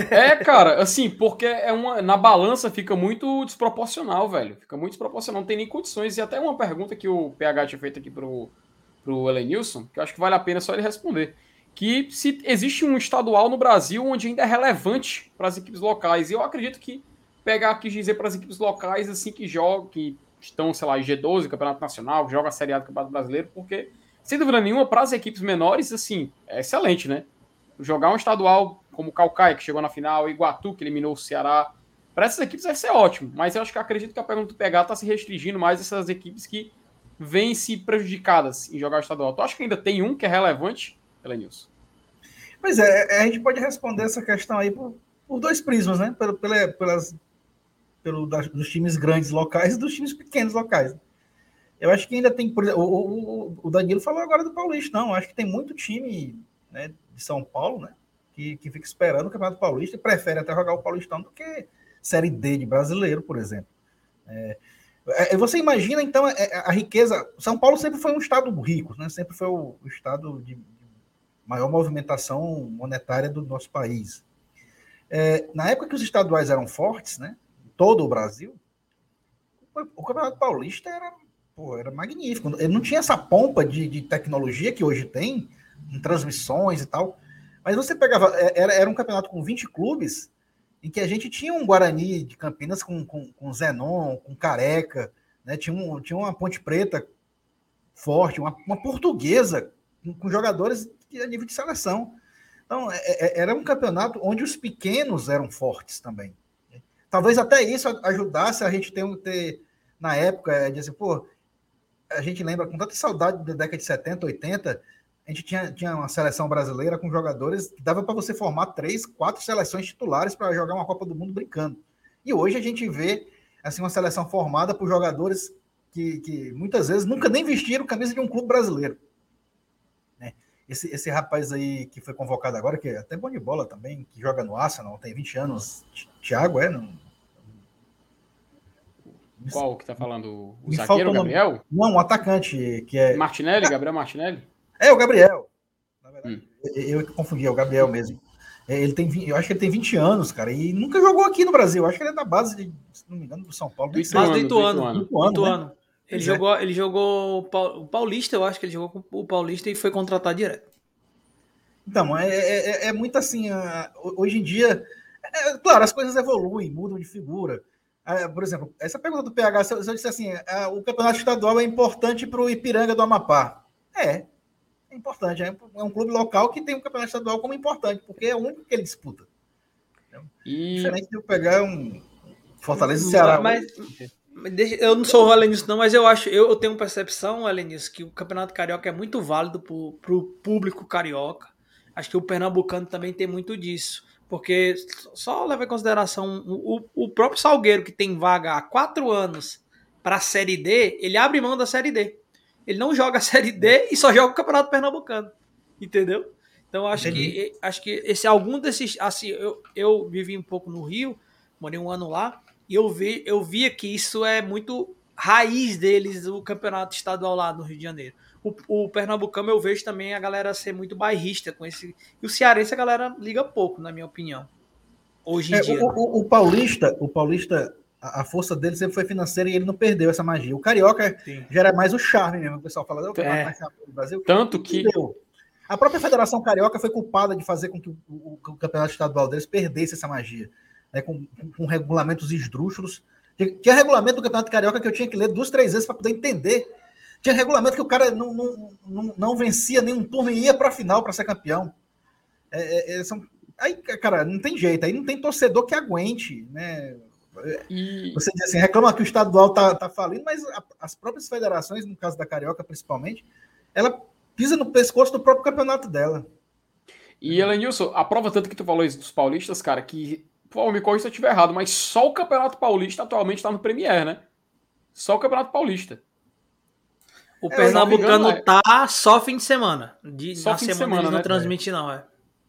Speaker 1: É, cara, assim, porque é uma, na balança fica muito desproporcional, velho. Fica muito desproporcional, não tem nem condições. E até uma pergunta que o PH tinha feito aqui pro, pro Elenilson, que eu acho que vale a pena só ele responder. Que se existe um estadual no Brasil onde ainda é relevante para as equipes locais. E eu acredito que pegar quis dizer para as equipes locais assim que jogam, que estão, sei lá, em G12, Campeonato Nacional, joga a Série A do Campeonato Brasileiro, porque sem dúvida nenhuma, para as equipes menores, assim, é excelente, né? Jogar um estadual como Calcaia, que chegou na final, Iguatu, que eliminou o Ceará. Para essas equipes vai ser ótimo, mas eu acho que acredito que a pergunta do PH está se restringindo mais essas equipes que vêm se prejudicadas em jogar o estadual. Tu acha que ainda tem um que é relevante, Elenilson?
Speaker 2: Pois é, a gente pode responder essa questão aí por, por dois prismas, né? Pelo, pela, pelas, pelo das, dos times grandes locais e dos times pequenos locais. Eu acho que ainda tem, por exemplo, o, o, o Danilo falou agora do Paulista, não, acho que tem muito time né, de São Paulo, né, que, que fica esperando o Campeonato Paulista e prefere até jogar o Paulistão do que Série D de brasileiro, por exemplo. É, é, você imagina, então, é, é, a riqueza. São Paulo sempre foi um estado rico, né? sempre foi o, o estado de maior movimentação monetária do nosso país. É, na época que os estaduais eram fortes, né? Todo o Brasil, o Campeonato Paulista era, pô, era magnífico. Ele não tinha essa pompa de, de tecnologia que hoje tem, em transmissões e tal. Mas você pegava. Era, era um campeonato com 20 clubes em que a gente tinha um Guarani de Campinas com, com, com Zenon, com Careca, né? tinha, um, tinha uma Ponte Preta forte, uma, uma portuguesa com, com jogadores a nível de seleção. Então, é, é, era um campeonato onde os pequenos eram fortes também. Talvez até isso ajudasse a gente ter, ter na época, de assim, pô, a gente lembra com tanta saudade da década de 70, 80, a gente tinha, tinha uma seleção brasileira com jogadores que dava para você formar três, quatro seleções titulares para jogar uma Copa do Mundo brincando. E hoje a gente vê assim uma seleção formada por jogadores que, que muitas vezes nunca nem vestiram camisa de um clube brasileiro. Né? Esse, esse rapaz aí que foi convocado agora, que é até bom de bola também, que joga no Arsenal, tem 20 anos, Thiago, é? Não...
Speaker 1: Qual que tá falando? O Me zagueiro, o Gabriel?
Speaker 2: Não, o atacante, que é...
Speaker 1: Martinelli, Gabriel Martinelli?
Speaker 2: É, o Gabriel. Na verdade, hum. eu, eu confundi, é o Gabriel mesmo. É, ele tem, eu acho que ele tem 20 anos, cara, e nunca jogou aqui no Brasil. Eu acho que ele é da base, de, se não me engano, do São Paulo.
Speaker 4: Do Ituano, do Ituano. Do Ituano, do Ituano. Né? Ele, é. jogou, ele jogou o Paulista, eu acho que ele jogou com o Paulista e foi contratado direto.
Speaker 2: Então, é, é, é, é muito assim, hoje em dia, é, claro, as coisas evoluem, mudam de figura. Por exemplo, essa pergunta do PH, se eu, se eu disser assim, o campeonato estadual é importante para o Ipiranga do Amapá. É, é importante. É, é um clube local que tem o um campeonato estadual como importante, porque é o único que ele disputa. E... Diferente de eu pegar um Fortaleza e Ceará.
Speaker 4: Mas, eu não sou o Alenis, não, mas eu acho, eu, tenho percepção, Alenis, que o Campeonato Carioca é muito válido para o público carioca. Acho que o Pernambucano também tem muito disso. Porque só leva em consideração o, o próprio Salgueiro, que tem vaga há quatro anos para a Série D, ele abre mão da Série D. Ele não joga a Série D e só joga o Campeonato Pernambucano. Entendeu? Então acho que acho que esse algum desses assim, eu, eu vivi um pouco no Rio, morei um ano lá, e eu vi eu via que isso é muito raiz deles o campeonato estadual lá no Rio de Janeiro. O, o Pernambucano eu vejo também a galera ser muito bairrista com esse. E o Cearense a galera liga pouco, na minha opinião. Hoje em
Speaker 2: é,
Speaker 4: dia.
Speaker 2: O, o, o, Paulista, o Paulista a, força dele sempre foi financeira e ele não perdeu essa magia. O Carioca Sim. já era mais o charme mesmo, o pessoal fala,
Speaker 1: é, é. mais charme do Brasil. Tanto que.
Speaker 2: A própria Federação Carioca foi culpada de fazer com que o, o, o campeonato estadual deles perdesse essa magia, né, com, com, regulamentos esdrúxulos. Tinha regulamento do Campeonato Carioca que eu tinha que ler duas, três vezes para poder entender. Tinha regulamento que o cara não, não, não, não vencia nenhum turno e ia para a final para ser campeão. É, é, é, são... Aí, cara, não tem jeito. Aí não tem torcedor que aguente, né? E... Você diz assim, reclama que o estadual tá, tá falindo, mas a, as próprias federações, no caso da Carioca principalmente, ela pisa no pescoço do próprio campeonato dela.
Speaker 1: E, Elenilson, a prova tanto que tu falou isso dos paulistas, cara, que, pô, me corrija se eu estiver errado, mas só o Campeonato Paulista atualmente está no Premier, né? Só o Campeonato Paulista.
Speaker 4: O é, Pernambucano engano, é. tá só fim de semana. De, só na fim semana, de semana não né, transmite, não, é.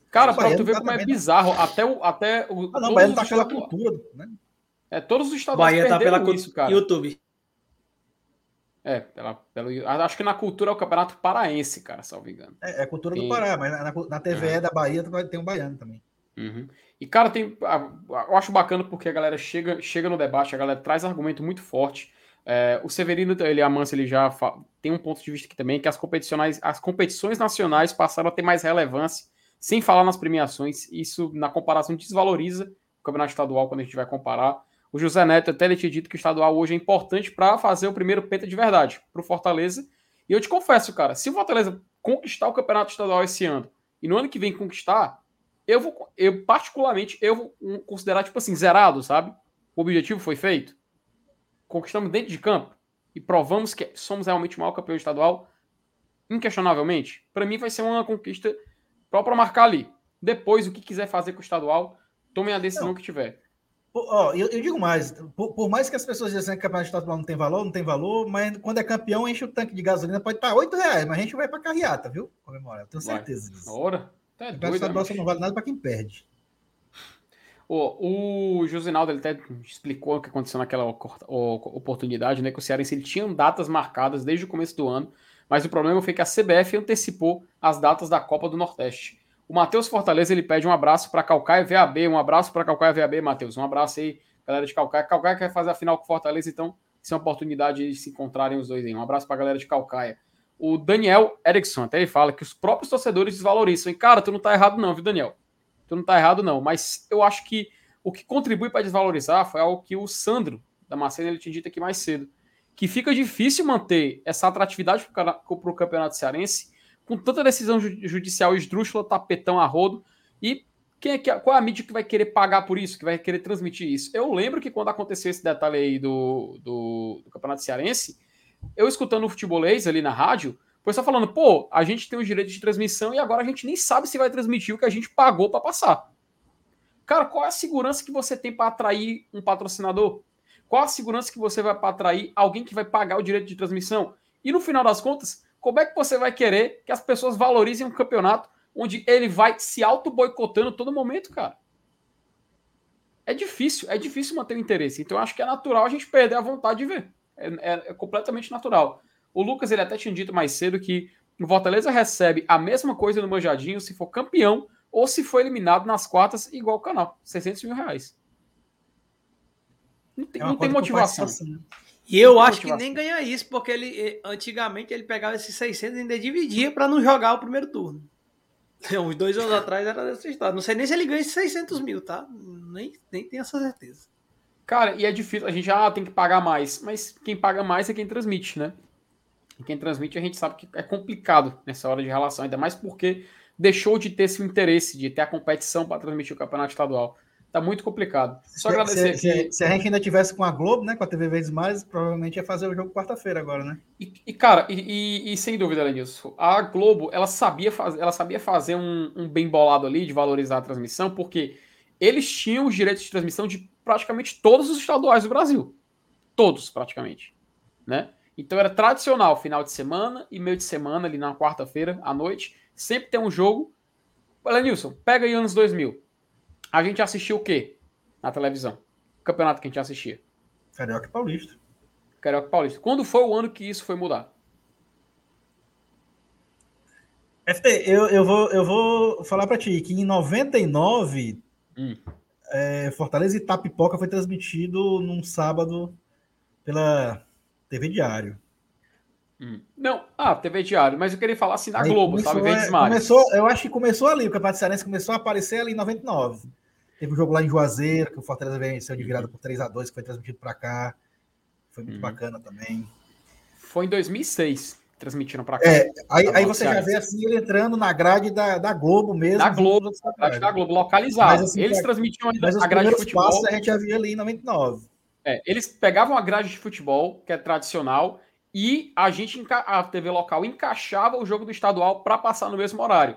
Speaker 1: Cara, pra tu ver tá como é bizarro, até o. Até o
Speaker 2: ah, não, o Bahia tá pela cultura, né?
Speaker 1: É, todos os estaduais
Speaker 4: Bahia tá pela isso, cara. YouTube.
Speaker 1: É, pela, pelo, acho que na cultura é o Campeonato Paraense, cara, salvo engano.
Speaker 2: É, é cultura tem... do Pará, mas na, na TVE é. da Bahia tem um baiano também.
Speaker 1: Uhum. E, cara, tem, eu acho bacana porque a galera chega, chega no debate, a galera traz argumento muito forte. É, o Severino, ele, a Mansa, ele já tem um ponto de vista aqui também, que as competições, as competições nacionais passaram a ter mais relevância, sem falar nas premiações. Isso, na comparação, desvaloriza o campeonato estadual quando a gente vai comparar. O José Neto até ele tinha dito que o estadual hoje é importante para fazer o primeiro penta de verdade para o Fortaleza. E eu te confesso, cara, se o Fortaleza conquistar o campeonato estadual esse ano e no ano que vem conquistar, eu vou, eu particularmente, eu vou considerar, tipo assim, zerado, sabe? O objetivo foi feito. Conquistamos dentro de campo e provamos que somos realmente o maior campeão estadual, inquestionavelmente. Para mim vai ser uma conquista própria marcar ali. Depois, o que quiser fazer com o estadual, tomem a decisão não. que tiver.
Speaker 2: Ó, eu, eu, digo mais, por, por, mais que as pessoas dizem que o campeonato estadual não tem valor, não tem valor, mas quando é campeão, enche o tanque de gasolina, pode estar 8 reais, mas a gente vai para carreata, viu? Comemorar, eu tenho certeza disso.
Speaker 1: Ora,
Speaker 2: tá o campeonato estadual só não vale nada para quem perde.
Speaker 1: O, Josinaldo ele até explicou o que aconteceu naquela oportunidade, né? Que o Cearense ele tinha datas marcadas desde o começo do ano, mas o problema foi que a CBF antecipou as datas da Copa do Nordeste. O Matheus Fortaleza ele pede um abraço para Calcaia VAB, um abraço para Calcaia VAB, Matheus. Um abraço aí, galera de Calcaia. Calcaia quer fazer a final com Fortaleza, então isso é uma oportunidade de se encontrarem os dois aí. Um abraço para a galera de Calcaia. O Daniel Erickson até ele fala que os próprios torcedores desvalorizam. E cara, tu não tá errado não, viu, Daniel? Tu não tá errado não, mas eu acho que o que contribui para desvalorizar foi algo que o Sandro da Macena ele tinha dito aqui mais cedo, que fica difícil manter essa atratividade para o campeonato cearense com tanta decisão judicial esdrúxula, tapetão a rodo, e quem é que, qual é a mídia que vai querer pagar por isso, que vai querer transmitir isso? Eu lembro que quando aconteceu esse detalhe aí do, do, do Campeonato Cearense, eu escutando o futebolês ali na rádio, o pessoal falando, pô, a gente tem o direito de transmissão e agora a gente nem sabe se vai transmitir o que a gente pagou para passar. Cara, qual é a segurança que você tem para atrair um patrocinador? Qual a segurança que você vai para atrair alguém que vai pagar o direito de transmissão? E no final das contas, como é que você vai querer que as pessoas valorizem um campeonato onde ele vai se auto-boicotando todo momento, cara? É difícil, é difícil manter o interesse. Então, acho que é natural a gente perder a vontade de ver. É, é, é completamente natural. O Lucas, ele até tinha dito mais cedo que o Fortaleza recebe a mesma coisa no Manjadinho se for campeão ou se for eliminado nas quartas, igual o canal. 600 mil reais. Não tem, é não tem motivação. Né?
Speaker 4: E eu acho que nem ganha isso, porque ele eh, antigamente ele pegava esses 600 e ainda dividia para não jogar o primeiro turno. [laughs] Uns dois anos atrás era dessa história. Não sei nem se ele ganha esses 600 mil, tá? Nem, nem tenho essa certeza.
Speaker 1: Cara, e é difícil. A gente já ah, tem que pagar mais. Mas quem paga mais é quem transmite, né? E quem transmite a gente sabe que é complicado nessa hora de relação. Ainda mais porque deixou de ter esse interesse de ter a competição para transmitir o campeonato estadual. Tá muito complicado. Só se, agradecer
Speaker 2: se, aqui. Se, se, a gente ainda tivesse com a Globo, né? Com a TV Vezes Mais, provavelmente ia fazer o jogo quarta-feira agora, né?
Speaker 1: E, e cara, e, e, e, sem dúvida, Lenilson, a Globo, ela sabia, faz, ela sabia fazer um, um bem bolado ali de valorizar a transmissão, porque eles tinham os direitos de transmissão de praticamente todos os estaduais do Brasil. Todos, praticamente. Né? Então era tradicional, final de semana e meio de semana, ali na quarta-feira, à noite, sempre tem um jogo. Lenilson, pega aí anos 2000 a gente assistiu o quê na televisão? O campeonato que a gente assistia.
Speaker 2: Carioca Paulista.
Speaker 1: Carioca Paulista. Quando foi o ano que isso foi mudar?
Speaker 2: FT, eu, eu, vou, eu vou falar para ti que em 99, hum. é, Fortaleza e Tapipoca foi transmitido num sábado pela TV Diário.
Speaker 1: Hum. Não, ah, TV Diário, mas eu queria falar assim da Aí Globo, começou, sabe?
Speaker 2: É, começou, eu acho que começou ali, o Campeonato Cearense começou a aparecer ali em 99. Teve um jogo lá em Juazeiro, que o Fortaleza venceu de virada por 3 a 2 que foi transmitido para cá. Foi muito uhum. bacana também.
Speaker 1: Foi em 2006 transmitiram para cá.
Speaker 2: É, aí, aí você já vê assim ele entrando na grade da, da Globo mesmo.
Speaker 1: Da Globo, grade da Globo, localizado. Assim, eles transmitiam ainda
Speaker 2: a grade de futebol. a gente já via ali em 99.
Speaker 1: É, eles pegavam a grade de futebol, que é tradicional, e a gente, a TV local, encaixava o jogo do estadual para passar no mesmo horário.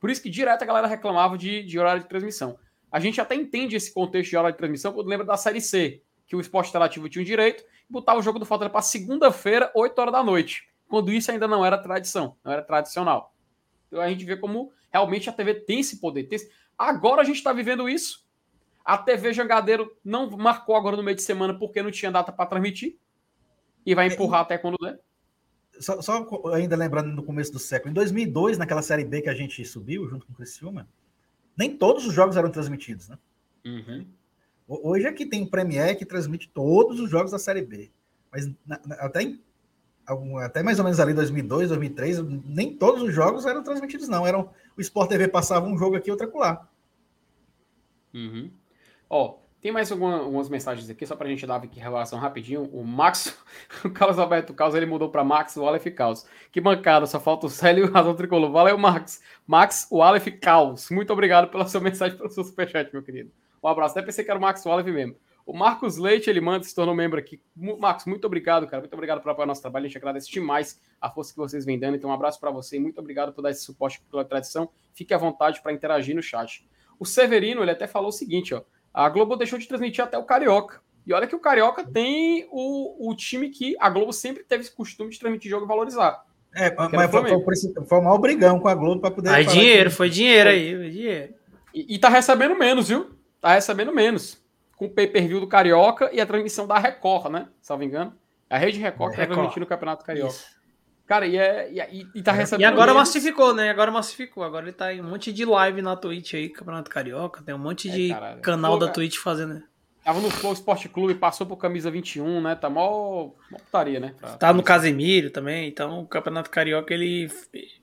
Speaker 1: Por isso que direto a galera reclamava de, de horário de transmissão. A gente até entende esse contexto de hora de transmissão quando lembra da Série C, que o esporte interativo tinha um direito e botava o jogo do Fortaleza para segunda-feira, 8 horas da noite, quando isso ainda não era tradição, não era tradicional. Então a gente vê como realmente a TV tem esse poder. Tem esse... Agora a gente está vivendo isso. A TV Jangadeiro não marcou agora no meio de semana porque não tinha data para transmitir e vai empurrar é, até quando der.
Speaker 2: Só, só, ainda lembrando no começo do século, em 2002, naquela série B que a gente subiu junto com o Criciúma, nem todos os jogos eram transmitidos, né?
Speaker 1: Uhum.
Speaker 2: Hoje aqui tem o Premier que transmite todos os jogos da Série B. Mas na, na, até, em, algum, até mais ou menos ali 2002, 2003, nem todos os jogos eram transmitidos, não. Eram, o Sport TV passava um jogo aqui e outro acolá.
Speaker 1: Uhum. Ó, Tem mais alguma, algumas mensagens aqui, só pra gente dar aqui relação rapidinho. O Max, [laughs] o Carlos Alberto Caos, ele mudou pra Max, o Aleph Caos. Que bancada, só falta o Célio e o Razão Tricolor. Valeu, Max. Max, o Aleph Caos. Muito obrigado pela sua [laughs] mensagem, pelo seu superchat, meu querido. Um abraço. Até pensei que era o Max, o mesmo. O Marcos Leite, ele manda, se tornou membro aqui. Marcos, muito obrigado, cara. Muito obrigado por apoiar nosso trabalho. A gente agradece demais a força que vocês vêm dando. Então, um abraço para você muito obrigado por dar esse suporte pela tradição. Fique à vontade para interagir no chat. O Severino, ele até falou o seguinte, ó. A Globo deixou de transmitir até o Carioca. E olha que o Carioca tem o, o time que a Globo sempre teve esse costume de transmitir jogo e valorizar.
Speaker 2: É, mas foi, foi, foi um brigão com a Globo para poder.
Speaker 4: Aí dinheiro, que... foi dinheiro aí, foi dinheiro.
Speaker 1: E, e tá recebendo menos, viu? Tá recebendo menos. Com o pay-per-view do Carioca e a transmissão da Record, né? Salvo engano. A Rede Record, é, tá transmitindo o Campeonato Carioca. Isso. Cara, e, é, e, e tá recebendo.
Speaker 4: E agora massificou, né? Agora massificou. Agora ele tá em um monte de live na Twitch aí, Campeonato Carioca. Tem um monte é, de canal Pô, da Twitch fazendo.
Speaker 1: Tava no Flow Esporte Clube, passou por camisa 21, né? Tá mó, mó putaria, né?
Speaker 4: Pra... Tá no Casemiro também, então o Campeonato Carioca ele.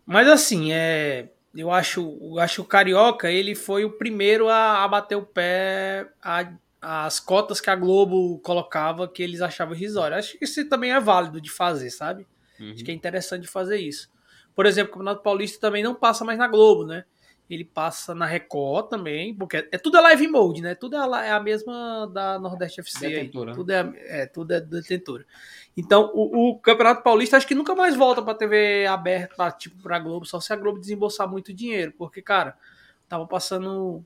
Speaker 4: Mas assim, é. Eu acho, eu acho o Carioca ele foi o primeiro a, a bater o pé a, as cotas que a Globo colocava que eles achavam irrisórias. Acho que isso também é válido de fazer, sabe? Uhum. Acho que é interessante fazer isso. Por exemplo, o Campeonato Paulista também não passa mais na Globo, né? Ele passa na Record também, porque é, é tudo é live mode, né? Tudo é a, é a mesma da Nordeste FC. Detentora. Tudo é, é, tudo é detentora. Então, o, o, Campeonato Paulista acho que nunca mais volta para TV aberta, pra, tipo, pra Globo, só se a Globo desembolsar muito dinheiro, porque, cara, tava passando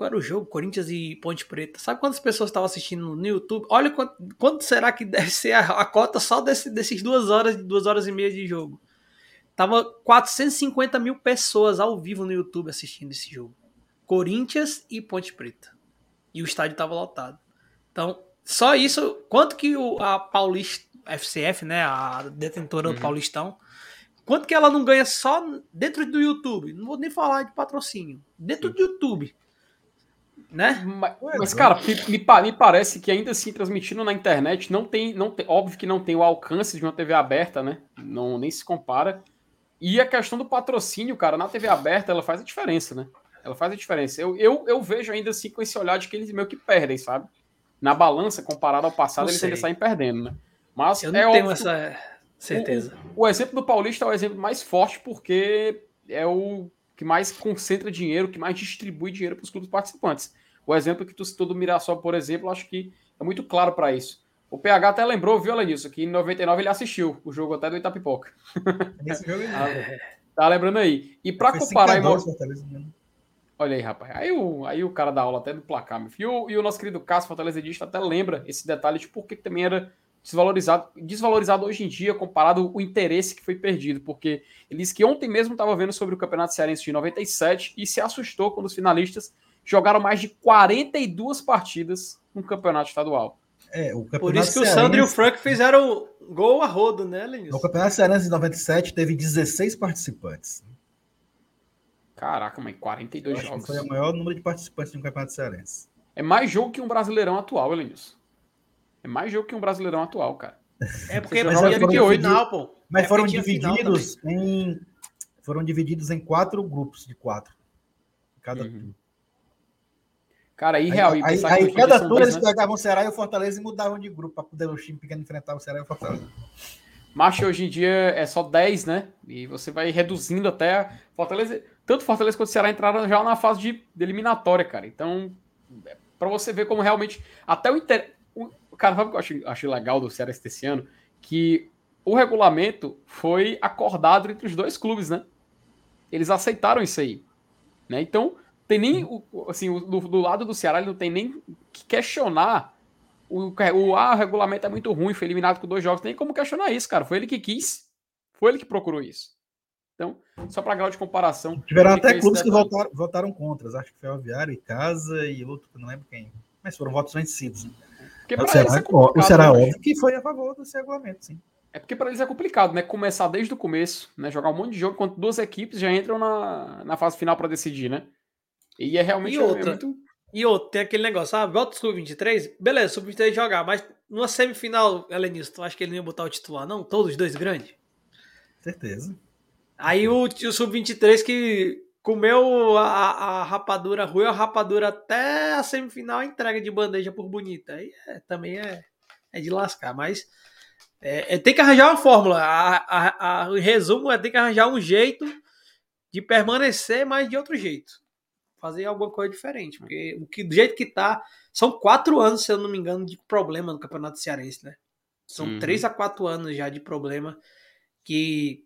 Speaker 4: qual era o jogo? Corinthians e Ponte Preta. Sabe quantas pessoas estavam assistindo no YouTube? Olha quanto, quanto será que [laughs] deve ser a, a cota só desse, desses duas horas, duas horas e meia de jogo. Tava 450 mil pessoas ao vivo no YouTube assistindo esse jogo. Corinthians e Ponte Preta. E o estádio estava lotado. Então, só isso. Quanto que o, a Paulista, FCF, né, a detentora uhum. do Paulistão, quanto que ela não ganha só dentro do YouTube? Não vou nem falar de patrocínio. Dentro do YouTube né?
Speaker 1: Mas, mas cara, me, me, parece que ainda assim, transmitindo na internet, não tem, não tem, óbvio que não tem o alcance de uma TV aberta, né? Não, nem se compara. E a questão do patrocínio, cara, na TV aberta, ela faz a diferença, né? Ela faz a diferença. Eu, eu, eu vejo ainda assim com esse olhar de que eles meio que perdem, sabe? Na balança, comparado ao passado, eles ainda saem perdendo, né?
Speaker 4: Mas eu não é tenho óbvio, essa certeza.
Speaker 1: O, o exemplo do Paulista é o exemplo mais forte porque é o que mais concentra dinheiro, que mais distribui dinheiro para os clubes participantes. O exemplo que tu citou do Mirassol, por exemplo, acho que é muito claro para isso. O PH até lembrou, viu, Lenilson, que em 99 ele assistiu o jogo até do Itapipoca. Esse jogo é... [laughs] tá lembrando aí. E para comparar... Olha aí, rapaz. Aí o, aí o cara da aula até do placar, meu filho. E o, e o nosso querido Cássio Fortaleza até lembra esse detalhe de por que também era desvalorizado, desvalorizado hoje em dia comparado o interesse que foi perdido, porque ele disse que ontem mesmo estava vendo sobre o Campeonato Cearense de 97 e se assustou quando os finalistas jogaram mais de 42 partidas no Campeonato Estadual.
Speaker 4: É, o campeonato Por isso que Cearense... o Sandro e o Frank fizeram gol a rodo, né, Lenilson?
Speaker 2: O Campeonato Cearense de 97 teve 16 participantes.
Speaker 1: Caraca, mas 42 jogos.
Speaker 2: Foi o maior número de participantes de um Campeonato Cearense.
Speaker 1: É mais jogo que um Brasileirão atual, Lenilson. É mais jogo que um Brasileirão atual, cara.
Speaker 4: É porque mas foram, 28,
Speaker 2: final, pô. Mas é foram divididos em foram divididos em quatro grupos de quatro. Cada uhum.
Speaker 1: Cara, aí, real.
Speaker 2: Aí, aí, aí cada turno eles né? pegavam o Ceará e o Fortaleza e mudavam de grupo para poder o time pequeno enfrentar o Ceará e o Fortaleza.
Speaker 1: Macho hoje em dia é só 10, né? E você vai reduzindo até. Fortaleza, tanto Fortaleza quanto o Ceará entraram já na fase de, de eliminatória, cara. Então, é para você ver como realmente. Até o inter Cara, sabe o que eu acho, acho legal do Ceará esse ano? Que o regulamento foi acordado entre os dois clubes, né? Eles aceitaram isso aí. Né? Então, tem nem. Assim, do, do lado do Ceará, ele não tem nem que questionar o, o, ah, o regulamento é muito ruim, foi eliminado com dois jogos. Tem como questionar isso, cara. Foi ele que quis, foi ele que procurou isso. Então, só para grau de comparação.
Speaker 2: Tiveram até clubes que votaram, votaram contra. Acho que foi o Aviário e Casa e outro, não lembro quem. Mas foram votos vencidos. Né? Porque o Ceará, é o Ceará é óbvio que foi a favor desse regulamento, sim.
Speaker 1: É porque para eles é complicado, né? Começar desde o começo, né? Jogar um monte de jogo enquanto duas equipes já entram na, na fase final para decidir, né? E é realmente
Speaker 4: e outra, é muito... E outro, tem aquele negócio, ah, volta o Sub-23, beleza, Sub-23 jogar, mas numa semifinal, Elenilson, tu acha que ele não ia botar o titular, não? Todos os dois grandes?
Speaker 2: Certeza.
Speaker 4: Aí o, o Sub-23 que comeu a, a rapadura, ruim a rapadura até a semifinal, entrega de bandeja por bonita. Aí é, também é, é de lascar, mas é, é, tem que arranjar uma fórmula. A, a, a, o resumo é ter que arranjar um jeito de permanecer, mas de outro jeito. Fazer alguma coisa diferente. Porque o que, do jeito que tá, são quatro anos, se eu não me engano, de problema no Campeonato Cearense, né? São uhum. três a quatro anos já de problema que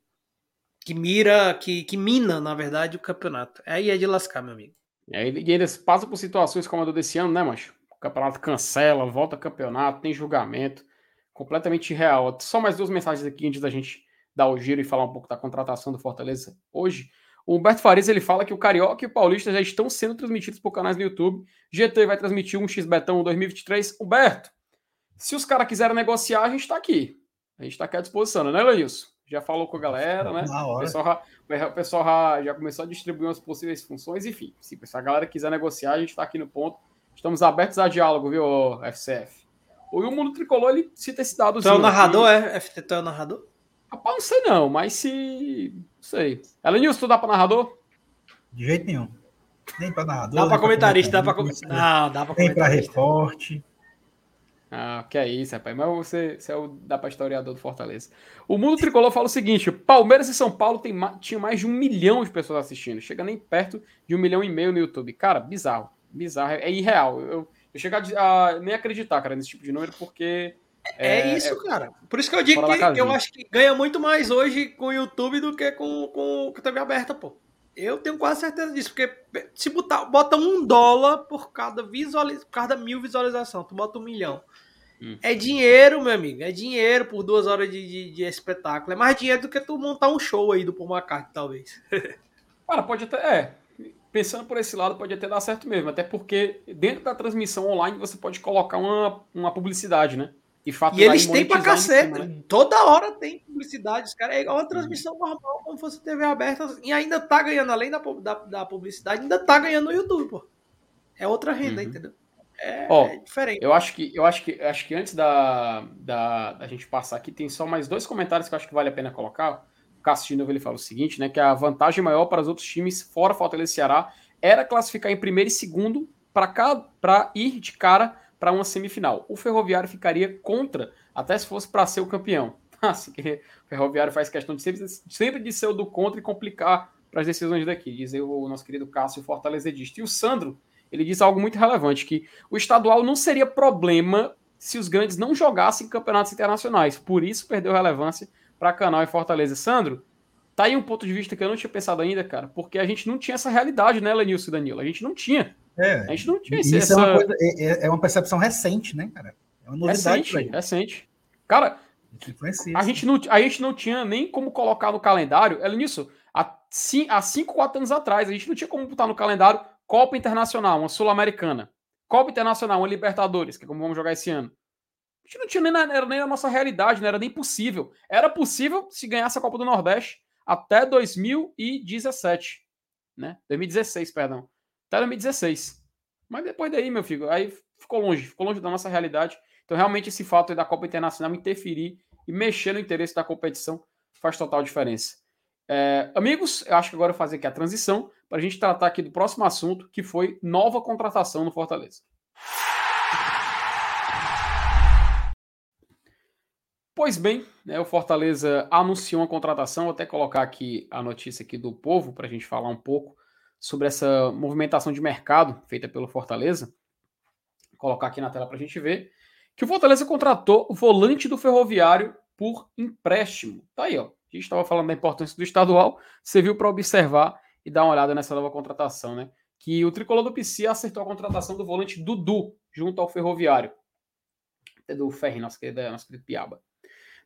Speaker 4: que mira, que, que mina, na verdade, o campeonato. Aí é de lascar, meu amigo.
Speaker 1: E aí e ainda passa por situações como a do desse ano, né, macho? O campeonato cancela, volta campeonato, tem julgamento. Completamente irreal. Só mais duas mensagens aqui antes da gente dar o giro e falar um pouco da contratação do Fortaleza hoje. O Humberto Farias ele fala que o Carioca e o Paulista já estão sendo transmitidos por canais do YouTube. GT vai transmitir um X Betão 2023. Humberto, se os caras quiserem negociar, a gente está aqui. A gente está aqui à disposição, né, Leilson? já falou com a galera, né? O pessoal, já, o pessoal já, já, começou a distribuir umas possíveis funções, enfim. Se a galera quiser negociar, a gente está aqui no ponto. Estamos abertos a diálogo, viu, FCF? O Mundo Tricolor, ele cita esse dado.
Speaker 4: Tu é o narrador, aqui. é? FT, tu é o narrador?
Speaker 1: Rapaz, não sei não, mas se... Não sei. Elenilson, tu dá para narrador?
Speaker 2: De jeito nenhum. Nem para narrador.
Speaker 4: Dá para comentarista, dá para... Não, dá para comentarista.
Speaker 2: Nem para reporte.
Speaker 1: Ah, que é isso, rapaz. Mas você, você é o da para historiador do Fortaleza. O Mundo Tricolor fala o seguinte: Palmeiras e São Paulo tem, tinha mais de um milhão de pessoas assistindo. Chega nem perto de um milhão e meio no YouTube. Cara, bizarro. Bizarro. É irreal. Eu, eu chego a, a nem acreditar, cara, nesse tipo de número, porque.
Speaker 4: É, é isso, é, cara. Por isso que eu digo que eu acho que ganha muito mais hoje com o YouTube do que com, com, com a TV aberta, pô. Eu tenho quase certeza disso, porque se botar, bota um dólar por cada, visualiz, por cada mil visualização, tu bota um milhão. Hum. É dinheiro, meu amigo. É dinheiro por duas horas de, de, de, espetáculo. É mais dinheiro do que tu montar um show aí do Paul McCartney, talvez. [laughs]
Speaker 1: Cara, pode até. É. Pensando por esse lado, pode até dar certo mesmo. Até porque dentro da transmissão online você pode colocar uma, uma publicidade, né?
Speaker 4: E, e eles têm pra cacete. Cima, né? Toda hora tem publicidade. Os caras é igual uma transmissão uhum. normal, como fosse TV aberta. E ainda tá ganhando, além da, da, da publicidade, ainda tá ganhando no YouTube, pô. É outra renda, uhum. entendeu?
Speaker 1: É, Ó, é diferente. Eu acho que eu acho que acho que antes da, da, da, gente passar aqui, tem só mais dois comentários que eu acho que vale a pena colocar. O novo ele fala o seguinte, né? Que a vantagem maior para os outros times, fora Fortaleza e Ceará, era classificar em primeiro e segundo para ir de cara para uma semifinal. O Ferroviário ficaria contra, até se fosse para ser o campeão. [laughs] Assim que o Ferroviário faz questão de sempre, sempre de ser o do contra e complicar para as decisões daqui, dizer o nosso querido Cássio Fortaleza Edista. E o Sandro ele diz algo muito relevante, que o estadual não seria problema se os grandes não jogassem campeonatos internacionais. Por isso perdeu relevância para Canal e Fortaleza. Sandro, tá aí um ponto de vista que eu não tinha pensado ainda, cara, porque a gente não tinha essa realidade, né, Lenilson e Danilo? A gente não tinha.
Speaker 2: É, a gente não tinha isso. Essa... É, uma coisa, é, é, é, uma percepção recente, né, cara?
Speaker 1: É uma novidade. Recente, recente. Cara, a gente, não, a gente não tinha nem como colocar no calendário, Lenilson, há, há cinco, quatro anos atrás, a gente não tinha como botar no calendário Copa Internacional, uma Sul-Americana. Copa Internacional, uma Libertadores, que é como vamos jogar esse ano. A gente não tinha nem, na, era nem a nossa realidade, não era nem possível. Era possível se ganhasse a Copa do Nordeste até 2017. Né? 2016, perdão. Até 2016. Mas depois daí, meu filho, aí ficou longe, ficou longe da nossa realidade. Então, realmente, esse fato da Copa Internacional interferir e mexer no interesse da competição faz total diferença. É, amigos, eu acho que agora eu vou fazer aqui a transição para a gente tratar aqui do próximo assunto, que foi nova contratação no Fortaleza. Pois bem, né, o Fortaleza anunciou uma contratação, vou até colocar aqui a notícia aqui do povo para a gente falar um pouco sobre essa movimentação de mercado feita pelo Fortaleza. Vou colocar aqui na tela para a gente ver que o Fortaleza contratou o volante do Ferroviário por empréstimo. Tá aí, ó. A gente estava falando da importância do estadual, você viu para observar e dar uma olhada nessa nova contratação, né? Que o tricolor do PC acertou a contratação do volante Dudu junto ao Ferroviário. Até do Ferri, nosso querido, nosso querido Piaba.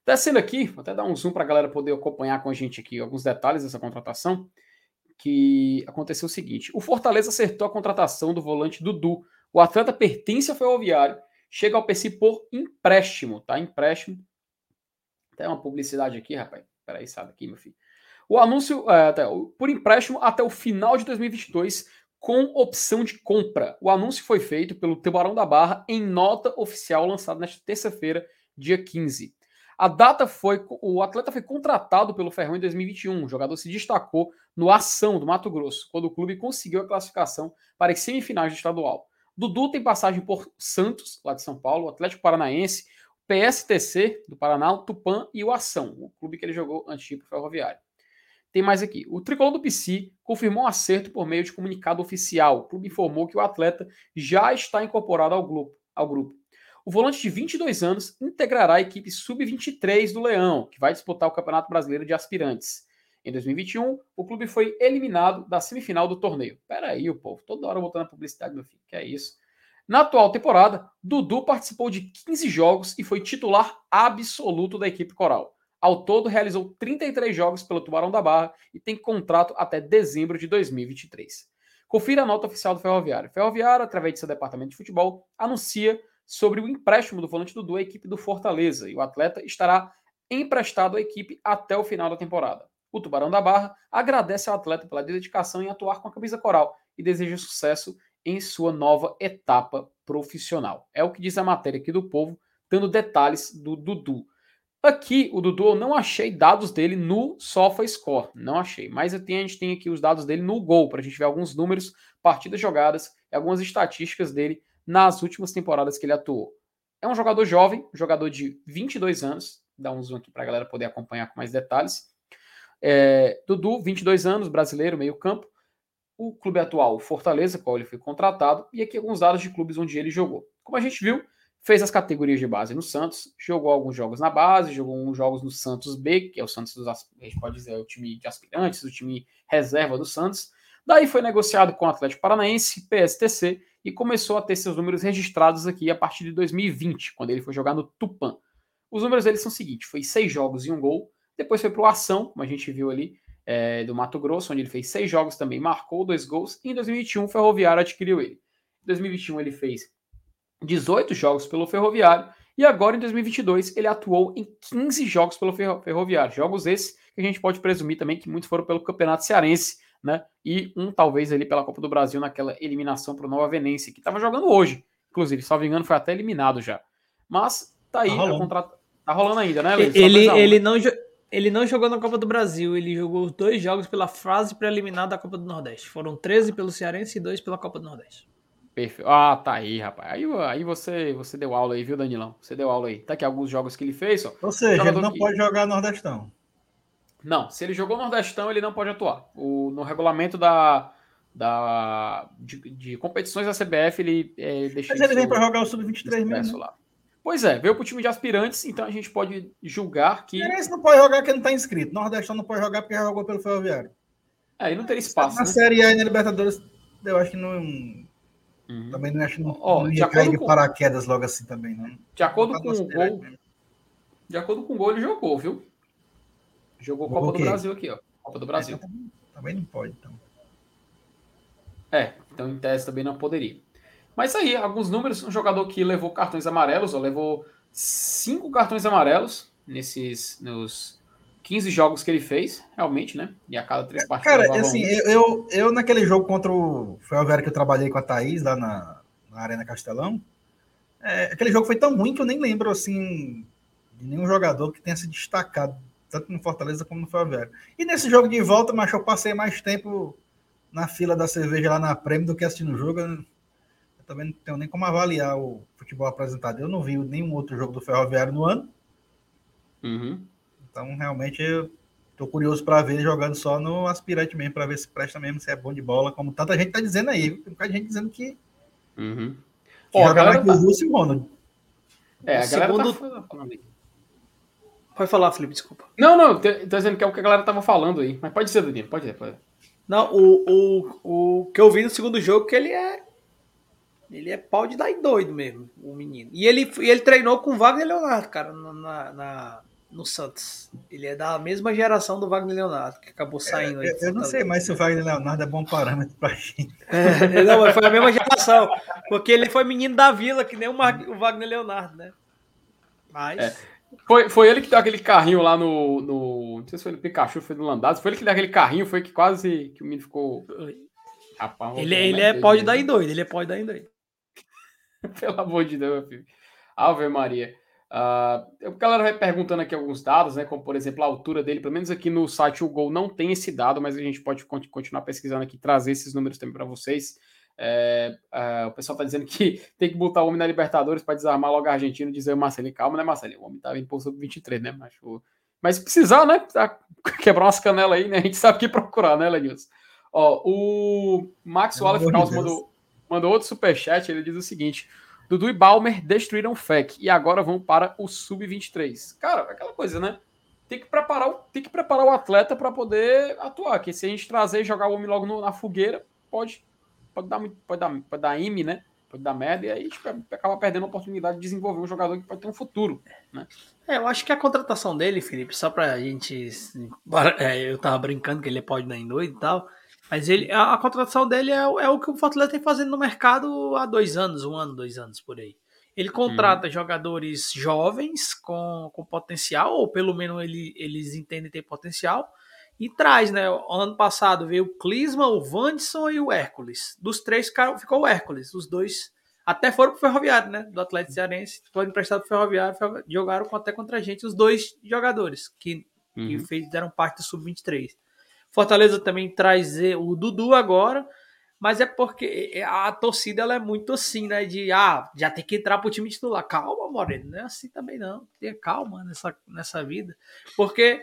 Speaker 1: Descendo aqui, vou até dar um zoom para a galera poder acompanhar com a gente aqui alguns detalhes dessa contratação. Que aconteceu o seguinte: o Fortaleza acertou a contratação do volante Dudu. O atleta pertence ao Ferroviário, chega ao PC por empréstimo, tá? Empréstimo. Até uma publicidade aqui, rapaz. Peraí, sai daqui, meu filho. O anúncio é, por empréstimo até o final de 2022 com opção de compra. O anúncio foi feito pelo Tubarão da Barra em nota oficial lançada nesta terça-feira, dia 15. A data foi. O atleta foi contratado pelo Ferrão em 2021. O jogador se destacou no Ação do Mato Grosso, quando o clube conseguiu a classificação para as semifinais do estadual. Dudu tem passagem por Santos, lá de São Paulo, Atlético Paranaense, PSTC do Paraná, Tupã e o Ação, o clube que ele jogou antes para o Ferroviário. Tem mais aqui. O tricolor do PC confirmou um acerto por meio de comunicado oficial. O clube informou que o atleta já está incorporado ao grupo. Ao grupo. O volante de 22 anos integrará a equipe sub-23 do Leão, que vai disputar o Campeonato Brasileiro de Aspirantes. Em 2021, o clube foi eliminado da semifinal do torneio. Pera aí, o povo, toda hora voltando a publicidade, meu filho, que é isso. Na atual temporada, Dudu participou de 15 jogos e foi titular absoluto da equipe coral. Ao todo, realizou 33 jogos pelo Tubarão da Barra e tem contrato até dezembro de 2023. Confira a nota oficial do Ferroviário. Ferroviário, através de seu departamento de futebol, anuncia sobre o empréstimo do volante Dudu à equipe do Fortaleza, e o atleta estará emprestado à equipe até o final da temporada. O Tubarão da Barra agradece ao atleta pela dedicação em atuar com a camisa coral e deseja sucesso em sua nova etapa profissional. É o que diz a matéria aqui do povo, dando detalhes do Dudu. Aqui, o Dudu, eu não achei dados dele no SofaScore, não achei. Mas tenho, a gente tem aqui os dados dele no gol, para a gente ver alguns números, partidas jogadas e algumas estatísticas dele nas últimas temporadas que ele atuou. É um jogador jovem, jogador de 22 anos, dá um zoom aqui para a galera poder acompanhar com mais detalhes. É, Dudu, 22 anos, brasileiro, meio campo. O clube atual, Fortaleza, qual ele foi contratado, e aqui alguns dados de clubes onde ele jogou. Como a gente viu, fez as categorias de base no Santos, jogou alguns jogos na base, jogou uns jogos no Santos B, que é o Santos dos, a gente pode dizer, é o time de aspirantes, o time reserva do Santos. Daí foi negociado com o Atlético Paranaense, PSTC, e começou a ter seus números registrados aqui a partir de 2020, quando ele foi jogar no Tupan. Os números dele são os seguintes: foi seis jogos e um gol. Depois foi para o Ação, como a gente viu ali, é, do Mato Grosso, onde ele fez seis jogos também, marcou dois gols. E em 2021, o Ferroviário adquiriu ele. Em 2021, ele fez 18 jogos pelo Ferroviário. E agora, em 2022, ele atuou em 15 jogos pelo Ferroviário. Jogos esses que a gente pode presumir também que muitos foram pelo Campeonato Cearense, né? E um talvez ali pela Copa do Brasil naquela eliminação para o Nova Venécia, que estava jogando hoje. Inclusive, salvo engano, foi até eliminado já. Mas tá aí, tá rolando, contrat... tá rolando ainda, né,
Speaker 4: Luiz? Ele, ele, não, ele não jogou na Copa do Brasil, ele jogou dois jogos pela fase preliminar da Copa do Nordeste. Foram 13 pelo Cearense e dois pela Copa do Nordeste.
Speaker 1: Perfeito. Ah, tá aí, rapaz. Aí, aí você, você deu aula aí, viu, Danilão? Você deu aula aí. Tá aqui alguns jogos que ele fez, ó.
Speaker 2: Ou seja, ele não que... pode jogar Nordestão.
Speaker 1: Não, se ele jogou Nordestão, ele não pode atuar. O, no regulamento da, da, de, de competições da CBF, ele é,
Speaker 2: deixa Mas ele vem para jogar o Sub-23 mesmo. Lá.
Speaker 1: Pois é, veio para o time de aspirantes, então a gente pode julgar que.
Speaker 2: Esse não pode jogar porque não está inscrito. Nordestão não pode jogar porque já jogou pelo Ferroviário.
Speaker 1: É, e não teria espaço.
Speaker 2: Na
Speaker 1: né?
Speaker 2: Série A e na Libertadores, eu acho que não. Uhum. Também não acho que não, oh, não ia cair de com... paraquedas logo assim também, não.
Speaker 1: De acordo com o gol. De acordo com o gol, ele jogou, viu? Jogou Copa do Brasil aqui, ó. Copa do Brasil. É,
Speaker 2: também, também não pode, então.
Speaker 1: É, então em tese também não poderia. Mas aí, alguns números, um jogador que levou cartões amarelos, ó, levou cinco cartões amarelos nesses nos 15 jogos que ele fez, realmente, né? E a cada três
Speaker 2: partidas. Cara, assim, um. eu, eu naquele jogo contra o. Foi o velho que eu trabalhei com a Thaís lá na, na Arena Castelão. É, aquele jogo foi tão ruim que eu nem lembro, assim, de nenhum jogador que tenha se destacado tanto no Fortaleza como no Ferroviário. E nesse jogo de volta, mas eu passei mais tempo na fila da cerveja lá na Prêmio do que assistindo o jogo. Eu também não tenho nem como avaliar o futebol apresentado. Eu não vi nenhum outro jogo do Ferroviário no ano.
Speaker 1: Uhum.
Speaker 2: Então, realmente, eu tô curioso para ver ele jogando só no aspirante mesmo, para ver se presta mesmo, se é bom de bola, como tanta gente tá dizendo aí. Tem muita gente dizendo que.
Speaker 1: Uhum.
Speaker 2: que Ó, joga mais tá... o Russo e o Ronald.
Speaker 1: É, a galera tá Segundo... tá
Speaker 4: Pode falar, Felipe, desculpa.
Speaker 1: Não, não, tô dizendo que é o que a galera tava falando aí. Mas pode ser, Danilo, pode ser, pode
Speaker 4: Não, o, o, o que eu vi no segundo jogo que ele é. Ele é pau de dar doido mesmo, o menino. E ele, ele treinou com o Wagner Leonardo, cara, na, na, no Santos. Ele é da mesma geração do Wagner Leonardo, que acabou saindo.
Speaker 2: É, eu, não sei mais se o Wagner Leonardo é bom parâmetro pra gente.
Speaker 4: É, não, foi a mesma geração. Porque ele foi menino da vila, que nem o, Mar, o Wagner Leonardo, né? Mas. É.
Speaker 1: Foi, foi ele que deu aquele carrinho lá no, no. Não sei se foi no Pikachu, foi no Landazzo. Foi ele que deu aquele carrinho, foi que quase que o menino ficou.
Speaker 4: Rapaz, ele, ele é, pode dar em doido, ele [laughs] é pode dar em doido.
Speaker 1: Pelo amor de Deus, meu filho. Ave Maria. Uh, a galera vai perguntando aqui alguns dados, né? Como por exemplo a altura dele, pelo menos aqui no site o Gol não tem esse dado, mas a gente pode continuar pesquisando aqui, trazer esses números também para vocês. É, é, o pessoal está dizendo que [laughs] tem que botar o homem na Libertadores para desarmar logo a Argentina e dizer, Marcelinho, calma, né, Marcelinho? O homem tá vindo por sub-23, né, macho? Mas se precisar, né? [laughs] Quebrar umas canelas aí, né? A gente sabe o que procurar, né, Lenilson? Ó, o Max Wallace Carlos mandou, mandou outro superchat, ele diz o seguinte. Dudu e Balmer destruíram o FEC e agora vão para o Sub-23. Cara, aquela coisa, né? Tem que preparar o, tem que preparar o atleta para poder atuar. Que se a gente trazer e jogar o homem logo no, na fogueira, pode, pode, dar, pode, dar, pode dar IME, né? Pode dar merda e aí a gente acaba perdendo a oportunidade de desenvolver um jogador que pode ter um futuro, né?
Speaker 4: É, eu acho que a contratação dele, Felipe, só pra gente. É, eu tava brincando que ele pode dar em doido e tal. Mas ele, a, a contratação dele é, é, o que o Fortaleza tem fazendo no mercado há dois anos, um ano, dois anos por aí. Ele contrata uhum. jogadores jovens com, com potencial, ou pelo menos ele, eles entendem ter potencial, e traz, né? Ano passado veio o Clisma, o Vandson e o Hércules. Dos três ficou o Hércules. Os dois até foram pro Ferroviário, né? Do Atlético Cearense, foram emprestados pro Ferroviário, jogaram até contra a gente os dois jogadores que, uhum. que fez, deram parte do Sub-23. Fortaleza também traz o Dudu agora, mas é porque a torcida ela é muito assim, né? De ah, já tem que entrar pro time titular. Calma, Moreno, não é assim também não. Tenha calma nessa, nessa vida. Porque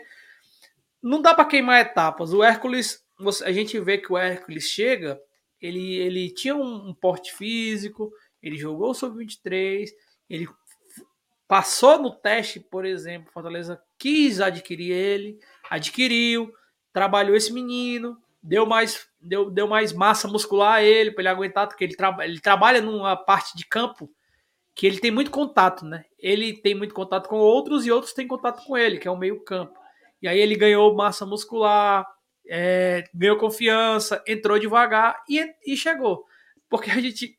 Speaker 4: não dá para queimar etapas. O Hércules, a gente vê que o Hércules chega, ele, ele tinha um, um porte físico, ele jogou sobre 23, ele passou no teste, por exemplo, Fortaleza quis adquirir ele, adquiriu trabalhou esse menino, deu mais, deu, deu mais massa muscular a ele, para ele aguentar, porque ele, tra ele trabalha numa parte de campo que ele tem muito contato, né? Ele tem muito contato com outros e outros têm contato com ele, que é o meio-campo. E aí ele ganhou massa muscular, é, ganhou confiança, entrou devagar e, e chegou. Porque a gente,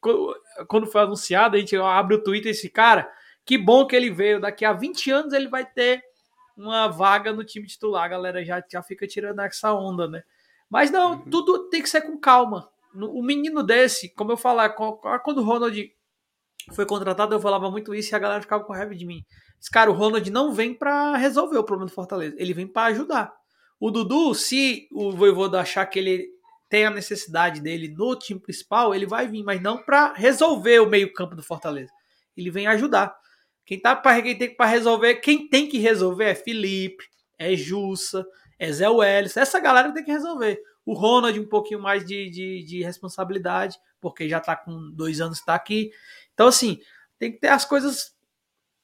Speaker 4: quando foi anunciado, a gente abre o Twitter esse cara, que bom que ele veio, daqui a 20 anos ele vai ter uma vaga no time titular, a galera já, já fica tirando essa onda, né? Mas não, uhum. tudo tem que ser com calma. O menino desse, como eu falar, quando o Ronald foi contratado, eu falava muito isso e a galera ficava com raiva de mim. Esse cara, o Ronald não vem para resolver o problema do Fortaleza, ele vem para ajudar. O Dudu, se o Voivoda achar que ele tem a necessidade dele no time principal, ele vai vir, mas não para resolver o meio-campo do Fortaleza. Ele vem ajudar. Quem tá para quem tem para resolver, quem tem que resolver é Felipe, é Jussa, é Zé Welles, essa galera tem que resolver. O Ronald um pouquinho mais de, de, de responsabilidade, porque já tá com dois anos está aqui. Então assim, tem que ter as coisas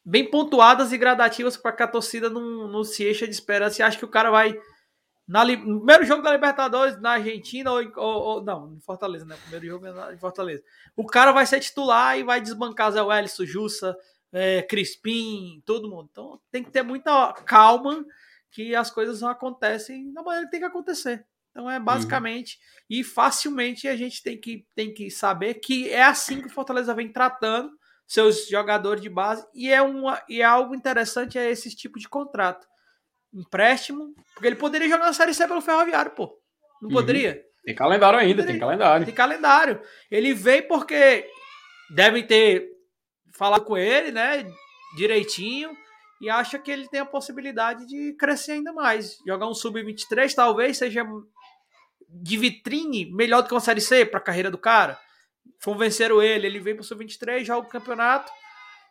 Speaker 4: bem pontuadas e gradativas para que a torcida não, não se encha de esperança e acha que o cara vai na, no primeiro jogo da Libertadores na Argentina ou, ou, ou não, em Fortaleza, né? Primeiro jogo é em Fortaleza. O cara vai ser titular e vai desbancar Zé Welles, Jussa, é, Crispim, todo mundo. Então tem que ter muita calma que as coisas não acontecem da maneira que tem que acontecer. Então é basicamente uhum. e facilmente a gente tem que, tem que saber que é assim que o Fortaleza vem tratando seus jogadores de base e é uma e é algo interessante é esse tipo de contrato. Empréstimo, porque ele poderia jogar na Série C pelo Ferroviário, pô. Não uhum. poderia?
Speaker 1: Tem calendário ainda, tem calendário.
Speaker 4: Tem calendário. Ele veio porque devem ter falar com ele, né, direitinho, e acha que ele tem a possibilidade de crescer ainda mais. Jogar um sub-23 talvez seja de vitrine melhor do que uma série C para a carreira do cara. Convenceram ele, ele vem para o sub-23, joga o campeonato.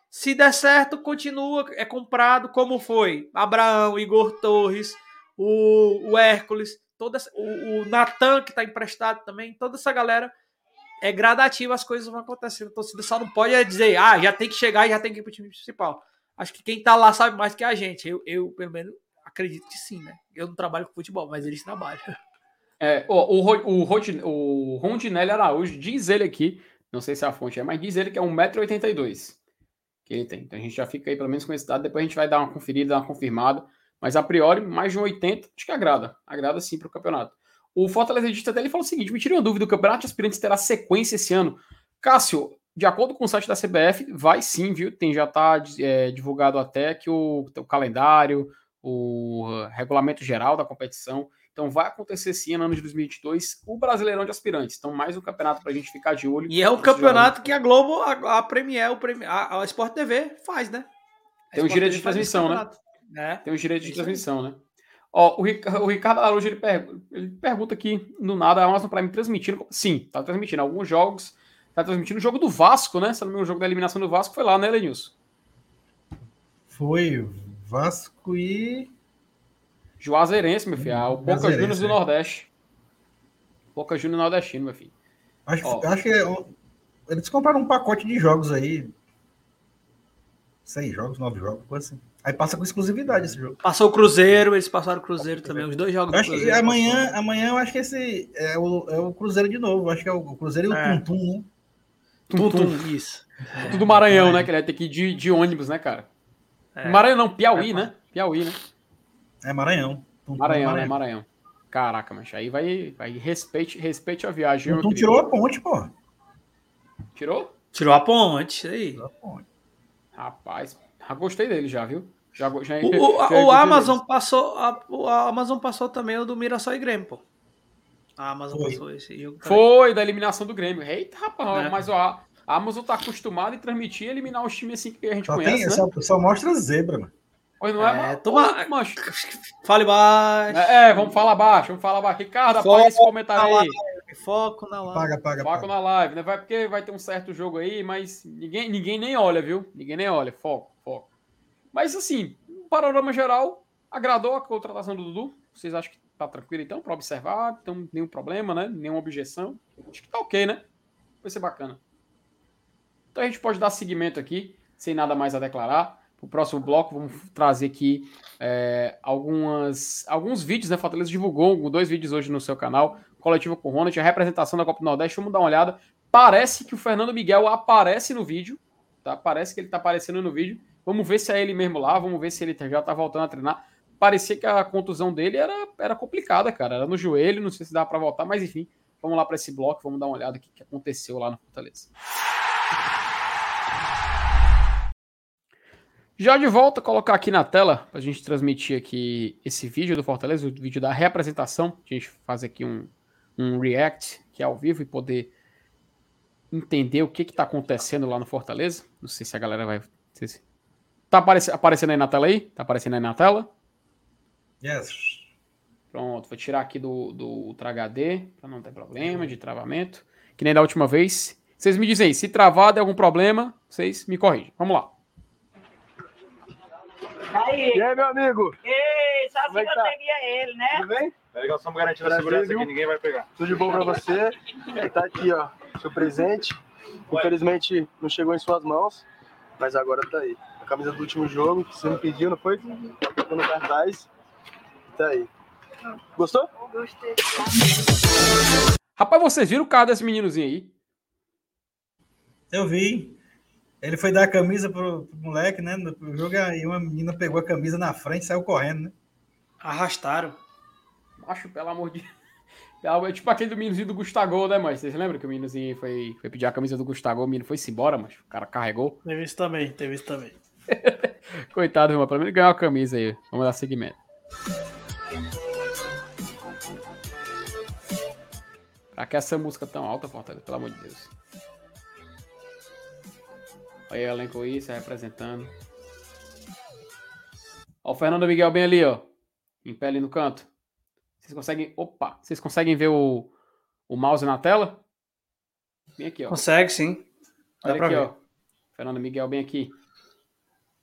Speaker 4: Se der certo, continua, é comprado como foi. Abraão, Igor Torres, o, o Hércules, toda, o, o Natan, que está emprestado também, toda essa galera é gradativo, as coisas vão acontecendo. A torcida só não pode dizer, ah, já tem que chegar e já tem que ir pro time principal. Acho que quem tá lá sabe mais que a gente. Eu, eu pelo menos, acredito que sim, né? Eu não trabalho com futebol, mas eles trabalham. [laughs]
Speaker 1: É, o, o, o, o Rondinelli Araújo, diz ele aqui, não sei se a fonte é, mas diz ele que é 1,82m que ele tem. Então a gente já fica aí pelo menos com esse dado, depois a gente vai dar uma conferida, dar uma confirmada. Mas a priori, mais de 1,80, acho que agrada. Agrada sim para o campeonato. O Fortaleza até ele falou o seguinte: me tira uma dúvida, o Campeonato de Aspirantes terá sequência esse ano. Cássio, de acordo com o site da CBF, vai sim, viu? Tem já está é, divulgado até que o, o, calendário, o regulamento geral da competição. Então vai acontecer sim no ano de 2022 o Brasileirão de Aspirantes. Então mais um campeonato para a gente ficar de olho.
Speaker 4: E é o campeonato que a Globo, a, a Premier, o Premier, a, a Sport TV faz, né?
Speaker 1: Tem um direito de transmissão, né? É. Tem um direito de transmissão, né? Ó, o, o Ricardo Araújo ele, per, ele pergunta aqui no nada, a Amazon Prime transmitindo. Sim, tá transmitindo alguns jogos. Tá transmitindo o jogo do Vasco, né? Se não me engano, o jogo da eliminação do Vasco foi lá, né, Lenilson?
Speaker 2: Foi Vasco e.
Speaker 1: Juazeirense, meu filho. Ah, o Boca Juniors do é. Nordeste. Boca Juniors nordestino, meu filho.
Speaker 2: Acho, acho que é, eles compraram um pacote de jogos aí. Seis jogos, nove jogos, coisa assim. Aí passa com exclusividade esse jogo.
Speaker 4: Passou o Cruzeiro, eles passaram o Cruzeiro também, os dois jogos
Speaker 2: acho Que amanhã, amanhã eu acho que esse é o, é o Cruzeiro de novo. Acho que é o Cruzeiro e é. o Tuntum, né?
Speaker 1: Tuntum, isso. Tudo Maranhão, é. né? Que ele vai ter que ir de, de ônibus, né, cara? É. Maranhão não, Piauí, é, né? Piauí, né?
Speaker 2: É Maranhão.
Speaker 1: Maranhão, Maranhão, né? Maranhão. Caraca, mas aí vai, vai respeite, respeite a viagem.
Speaker 2: Tuntum tirou a ponte, pô.
Speaker 1: Tirou?
Speaker 4: Tirou a ponte, aí. Tirou a ponte.
Speaker 1: Rapaz, já gostei dele já, viu? Já,
Speaker 4: já, o, já, o Amazon passou, a, o Amazon passou também o do Mirassol e Grêmio, pô. A Amazon
Speaker 1: Foi.
Speaker 4: passou esse jogo.
Speaker 1: Também. Foi, da eliminação do Grêmio. Eita, rapaz, é. mas ó, a Amazon tá acostumado em transmitir e eliminar os times assim que a gente só conhece. Tem, né?
Speaker 2: só, só, mostra zebra, mano.
Speaker 1: Pois não é, é
Speaker 4: toma... Fale baixo.
Speaker 1: É, é, vamos falar baixo, vamos falar baixo. Ricardo, apaga esse comentário aí.
Speaker 4: Foco na live. Paga,
Speaker 1: paga, Foco paga. na live, né? Vai porque vai ter um certo jogo aí, mas ninguém, ninguém nem olha, viu? Ninguém nem olha. Foco, foco. Mas assim, panorama geral, agradou a contratação do Dudu? Vocês acham que tá tranquilo então para observar? Então, nenhum problema, né? Nenhuma objeção? Acho que tá ok, né? Vai ser bacana. Então a gente pode dar seguimento aqui, sem nada mais a declarar. O próximo bloco, vamos trazer aqui é, algumas, alguns vídeos, né? Fortaleza divulgou dois vídeos hoje no seu canal, coletivo com o Ronald, a representação da Copa do Nordeste. Vamos dar uma olhada. Parece que o Fernando Miguel aparece no vídeo, tá? Parece que ele tá aparecendo no vídeo. Vamos ver se é ele mesmo lá, vamos ver se ele já tá voltando a treinar. Parecia que a contusão dele era, era complicada, cara. Era no joelho, não sei se dá para voltar, mas enfim, vamos lá para esse bloco, vamos dar uma olhada aqui que aconteceu lá no Fortaleza. Já de volta, colocar aqui na tela para a gente transmitir aqui esse vídeo do Fortaleza, o vídeo da representação. A gente faz aqui um, um react que é ao vivo e poder entender o que está acontecendo lá no Fortaleza. Não sei se a galera vai. Se... Tá aparec aparecendo aí na tela aí? Tá aparecendo aí na tela?
Speaker 2: Yes.
Speaker 1: Pronto, vou tirar aqui do, do Ultra HD para não ter problema de travamento. Que nem da última vez. Vocês me dizem se travar der algum problema, vocês me corrigem. Vamos lá.
Speaker 5: Aí. E aí, meu amigo?
Speaker 6: Ei, só assim é que eu tá? peguei ele, né?
Speaker 5: Tudo bem? É legal, estamos garantindo a segurança aqui, ninguém vai pegar. Tudo de bom pra você. [laughs] Tá aqui, ó, seu presente. Infelizmente não chegou em suas mãos, mas agora tá aí. A camisa do último jogo, que você me pediu, não foi? Ficou no cartaz. Tá aí. Gostou?
Speaker 6: Gostei.
Speaker 1: Rapaz, vocês viram o carro desse meninozinho aí?
Speaker 2: Eu vi. Ele foi dar a camisa pro, pro moleque, né? No jogo, e uma menina pegou a camisa na frente e saiu correndo, né?
Speaker 4: Arrastaram.
Speaker 1: Acho, pelo amor de é tipo aquele do meninozinho do Gustavo, né, mas Vocês lembram que o meninozinho foi, foi pedir a camisa do Gustavo, o menino foi-se embora, mas o cara carregou.
Speaker 4: Teve isso também, teve isso também. [laughs]
Speaker 1: Coitado, irmão, pelo menos ganhou a camisa aí. Vamos dar seguimento. Pra que essa música tão alta, Fortaleza? Pelo amor de Deus. Aí o elenco aí, se representando. Ó, o Fernando Miguel bem ali, ó. Em pé ali no canto. Vocês conseguem. Opa! Vocês conseguem ver o, o mouse na tela? Bem aqui, ó.
Speaker 4: Consegue, sim.
Speaker 1: Dá Olha aqui, ver. ó. Fernando Miguel bem aqui.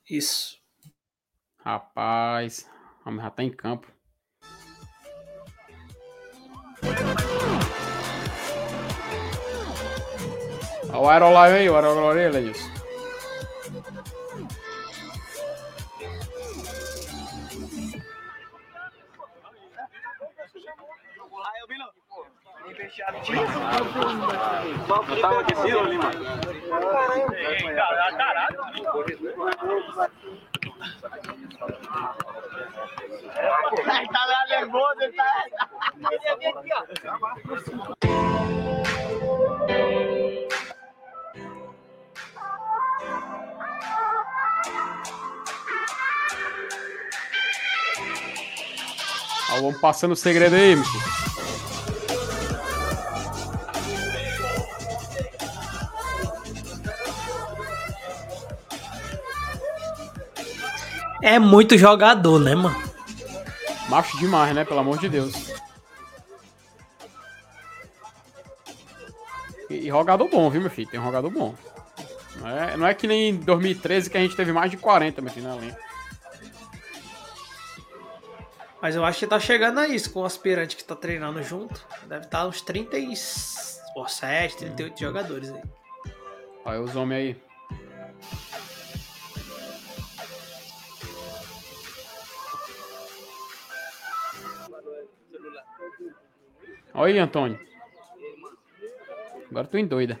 Speaker 4: Isso.
Speaker 1: Rapaz. O homem já tá em campo. Olha o Aerolive aí, o Aerolive é isso.
Speaker 5: Não tava aquecido ali, mano? Caralho.
Speaker 6: Tá lá nervoso, ele tá.
Speaker 1: Ó, vamos passando o segredo aí, meu
Speaker 4: É muito jogador, né, mano?
Speaker 1: Macho demais, né? Pelo amor de Deus. E, e jogador bom, viu, meu filho? Tem um jogador bom. Não é, não é que nem em 2013 que a gente teve mais de 40, meu filho, na linha.
Speaker 4: Mas eu acho que tá chegando a isso com o aspirante que tá treinando junto. Deve estar tá uns 37, 38 jogadores aí.
Speaker 1: Olha os homens aí. Olha aí, Antônio. Agora tô em doida.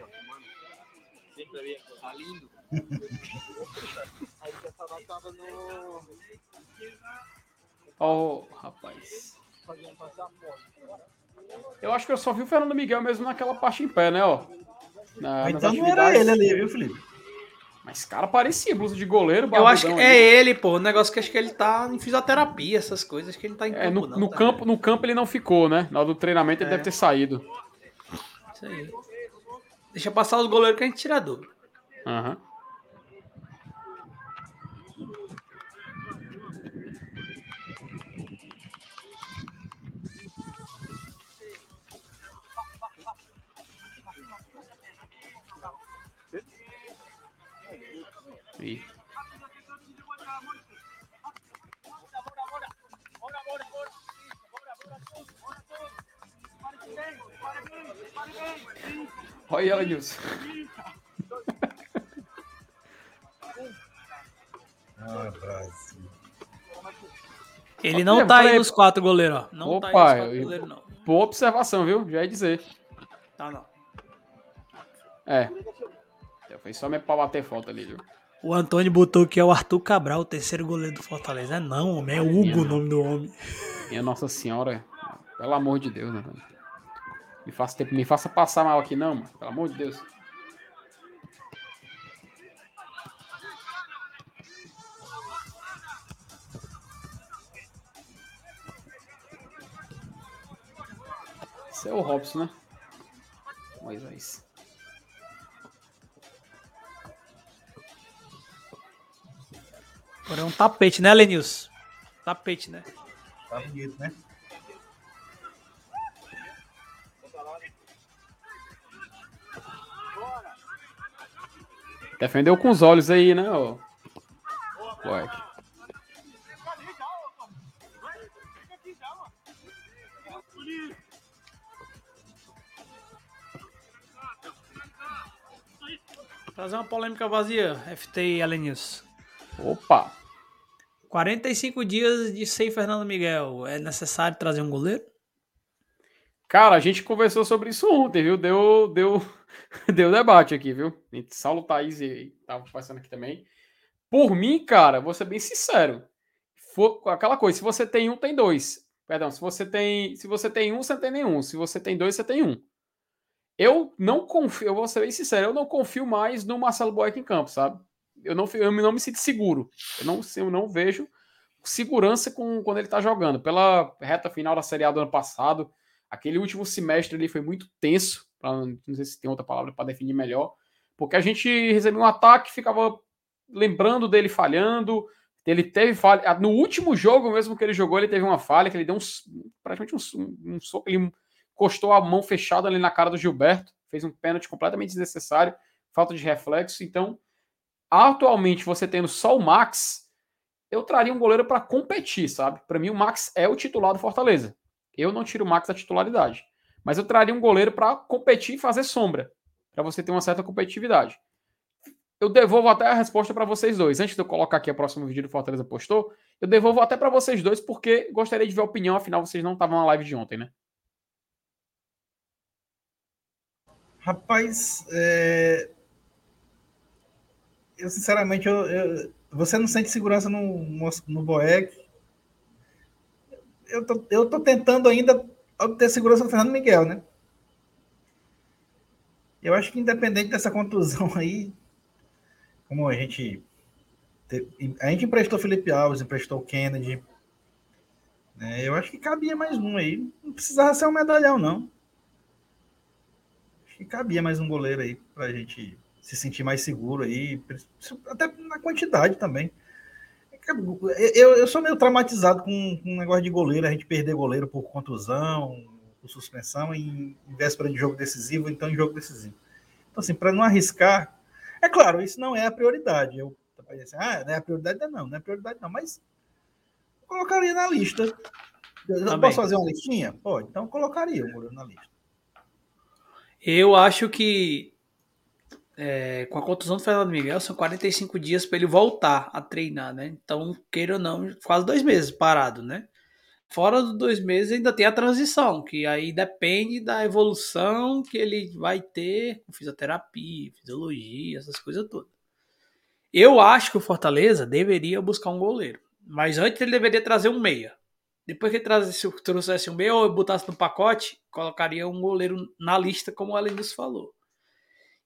Speaker 1: Ó, oh, rapaz. Eu acho que eu só vi o Fernando Miguel mesmo naquela parte em pé, né, ó.
Speaker 2: Na, então não era ele ali, viu, Felipe?
Speaker 1: Mas, cara, parecia blusa de goleiro.
Speaker 4: Eu acho que ali. é ele, pô. O negócio que acho que ele tá em fisioterapia, essas coisas que ele tá em
Speaker 1: é, campo, no, não, no tá campo, no campo ele não ficou, né? Na hora do treinamento ele é. deve ter saído.
Speaker 4: Isso aí. Deixa passar os goleiros que a gente tira dúvida.
Speaker 1: Aham. Uhum. Olha ela, Nilson.
Speaker 2: Ah, Brasil.
Speaker 4: Ele não tá aí nos quatro goleiros, ó. Não
Speaker 1: Opa, tá aí nos quatro goleiros, não. Boa observação, viu? Já ia dizer.
Speaker 4: Tá, não.
Speaker 1: É. Foi só mesmo pra bater falta ali, viu?
Speaker 4: O Antônio botou que é o Arthur Cabral, o terceiro goleiro do Fortaleza. É não, homem, é Hugo o nome do homem.
Speaker 1: Minha Nossa Senhora, pelo amor de Deus, né? Me faça, tempo, me faça passar mal aqui, não, mano. Pelo amor de Deus. Esse é o Robson, né? Moisés.
Speaker 4: Agora é um tapete, né, Lenils? Tapete, né?
Speaker 2: Tá bonito, né?
Speaker 1: Defendeu com os olhos aí, né, ô? Boeck.
Speaker 4: Trazer uma polêmica vazia, FT e Alenius.
Speaker 1: Opa!
Speaker 4: 45 dias de sem Fernando Miguel. É necessário trazer um goleiro?
Speaker 1: Cara, a gente conversou sobre isso ontem, viu? Deu, deu, [laughs] deu debate aqui, viu? Saulo Thaís tava passando aqui também. Por mim, cara, vou ser bem sincero. For, aquela coisa, se você tem um, tem dois. Perdão, se você tem, se você tem um, você não tem nenhum. Se você tem dois, você tem um. Eu não confio, eu vou ser bem sincero, eu não confio mais no Marcelo Boeck em campo, sabe? eu não, eu não me sinto seguro. Eu não, eu não vejo segurança com, quando ele está jogando. Pela reta final da Série A do ano passado, aquele último semestre ali foi muito tenso, pra, não sei se tem outra palavra para definir melhor, porque a gente recebeu um ataque, ficava lembrando dele falhando, ele teve falha. No último jogo mesmo que ele jogou, ele teve uma falha, que ele deu um, praticamente um, um soco, ele encostou a mão fechada ali na cara do Gilberto, fez um pênalti completamente desnecessário, falta de reflexo, então atualmente você tendo só o Max, eu traria um goleiro para competir, sabe? Para mim o Max é o titular do Fortaleza. Eu não tiro o Max da titularidade, mas eu traria um goleiro para competir e fazer sombra, para você ter uma certa competitividade. Eu devolvo até a resposta para vocês dois. Antes de eu colocar aqui o próximo vídeo do Fortaleza postou, eu devolvo até para vocês dois porque gostaria de ver a opinião, afinal vocês não estavam na live de ontem, né?
Speaker 2: Rapaz, é eu sinceramente, eu, eu, você não sente segurança no, no, Boeck. Eu tô, eu tô tentando ainda obter segurança do Fernando Miguel, né? Eu acho que independente dessa contusão [laughs] aí, como a gente a gente emprestou Felipe Alves, emprestou Kennedy, né? Eu acho que cabia mais um aí. Não precisava ser um medalhão, não. Acho que cabia mais um goleiro aí pra gente se sentir mais seguro aí, até na quantidade também. Eu, eu sou meio traumatizado com, com um negócio de goleiro, a gente perder goleiro por contusão, por suspensão, em, em véspera de jogo decisivo, então em jogo decisivo. Então, assim, para não arriscar, é claro, isso não é a prioridade. Eu assim, ah, não é a prioridade, não, não é a prioridade, não, mas colocaria na lista. Eu posso fazer uma listinha? Pode, então colocaria o Murilo na lista.
Speaker 4: Eu acho que é, com a contusão do Fernando Miguel, são 45 dias para ele voltar a treinar, né? Então, queira ou não, quase dois meses parado, né? Fora dos dois meses ainda tem a transição, que aí depende da evolução que ele vai ter com fisioterapia, fisiologia, essas coisas todas. Eu acho que o Fortaleza deveria buscar um goleiro. Mas antes ele deveria trazer um meia. Depois que ele trouxesse, trouxesse um meia ou botasse no pacote, colocaria um goleiro na lista, como o Alenilson falou.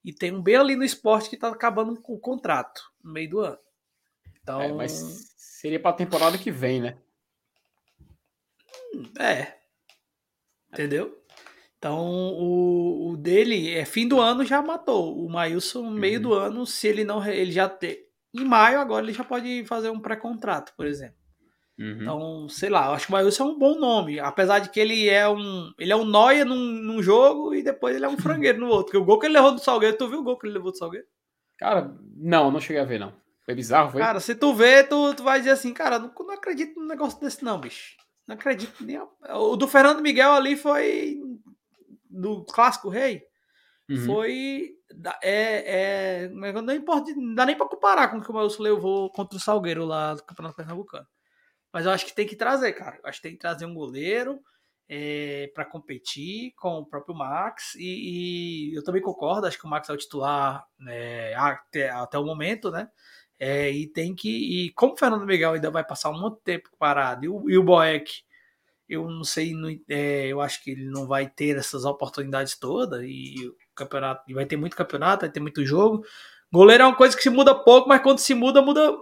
Speaker 4: E tem um bem ali no esporte que está acabando com o contrato no meio do ano.
Speaker 1: Então... É, mas seria para a temporada que vem, né?
Speaker 4: É. Entendeu? Então, o, o, dele é fim do ano já matou. O Maílson, meio uhum. do ano, se ele não. Ele já tem. Em maio, agora ele já pode fazer um pré-contrato, por exemplo. Uhum. Então, sei lá, eu acho que o Maílson é um bom nome. Apesar de que ele é um. Ele é um noia num, num jogo e depois ele é um [laughs] frangueiro no outro. Porque o gol que ele levou do Salgueiro, tu viu o gol que ele levou do Salgueiro?
Speaker 1: Cara, não, não cheguei a ver, não. Foi bizarro, foi?
Speaker 4: Cara, se tu vê, tu, tu vai dizer assim, cara, não, não acredito num negócio desse, não, bicho. Não acredito nem. O do Fernando Miguel ali foi. Do Clássico Rei. Uhum. Foi. É, é, não, importa, não dá nem pra comparar com o que o Maílson levou contra o Salgueiro lá do Campeonato Pernambucano. Mas eu acho que tem que trazer, cara. Eu acho que tem que trazer um goleiro é, para competir com o próprio Max. E, e, eu também concordo, acho que o Max é o titular né, até, até o momento, né? É, e tem que. E como o Fernando Miguel ainda vai passar um monte de tempo parado, e o, e o Boeck, eu não sei, é, eu acho que ele não vai ter essas oportunidades todas, e o campeonato, e vai ter muito campeonato, vai ter muito jogo. Goleiro é uma coisa que se muda pouco, mas quando se muda, muda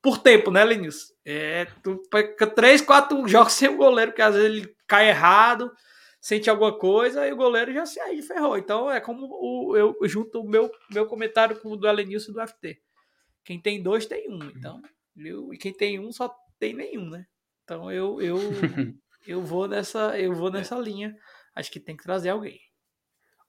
Speaker 4: por tempo, né, Lenilson? É, tu fica três, quatro jogos sem o goleiro, porque às vezes ele cai errado, sente alguma coisa, e o goleiro já se aí ferrou. Então é como o, eu junto o meu, meu comentário com o do Elenilson do FT. Quem tem dois tem um. Então, eu, e quem tem um só tem nenhum, né? Então eu eu, [laughs] eu vou nessa eu vou nessa linha. Acho que tem que trazer alguém.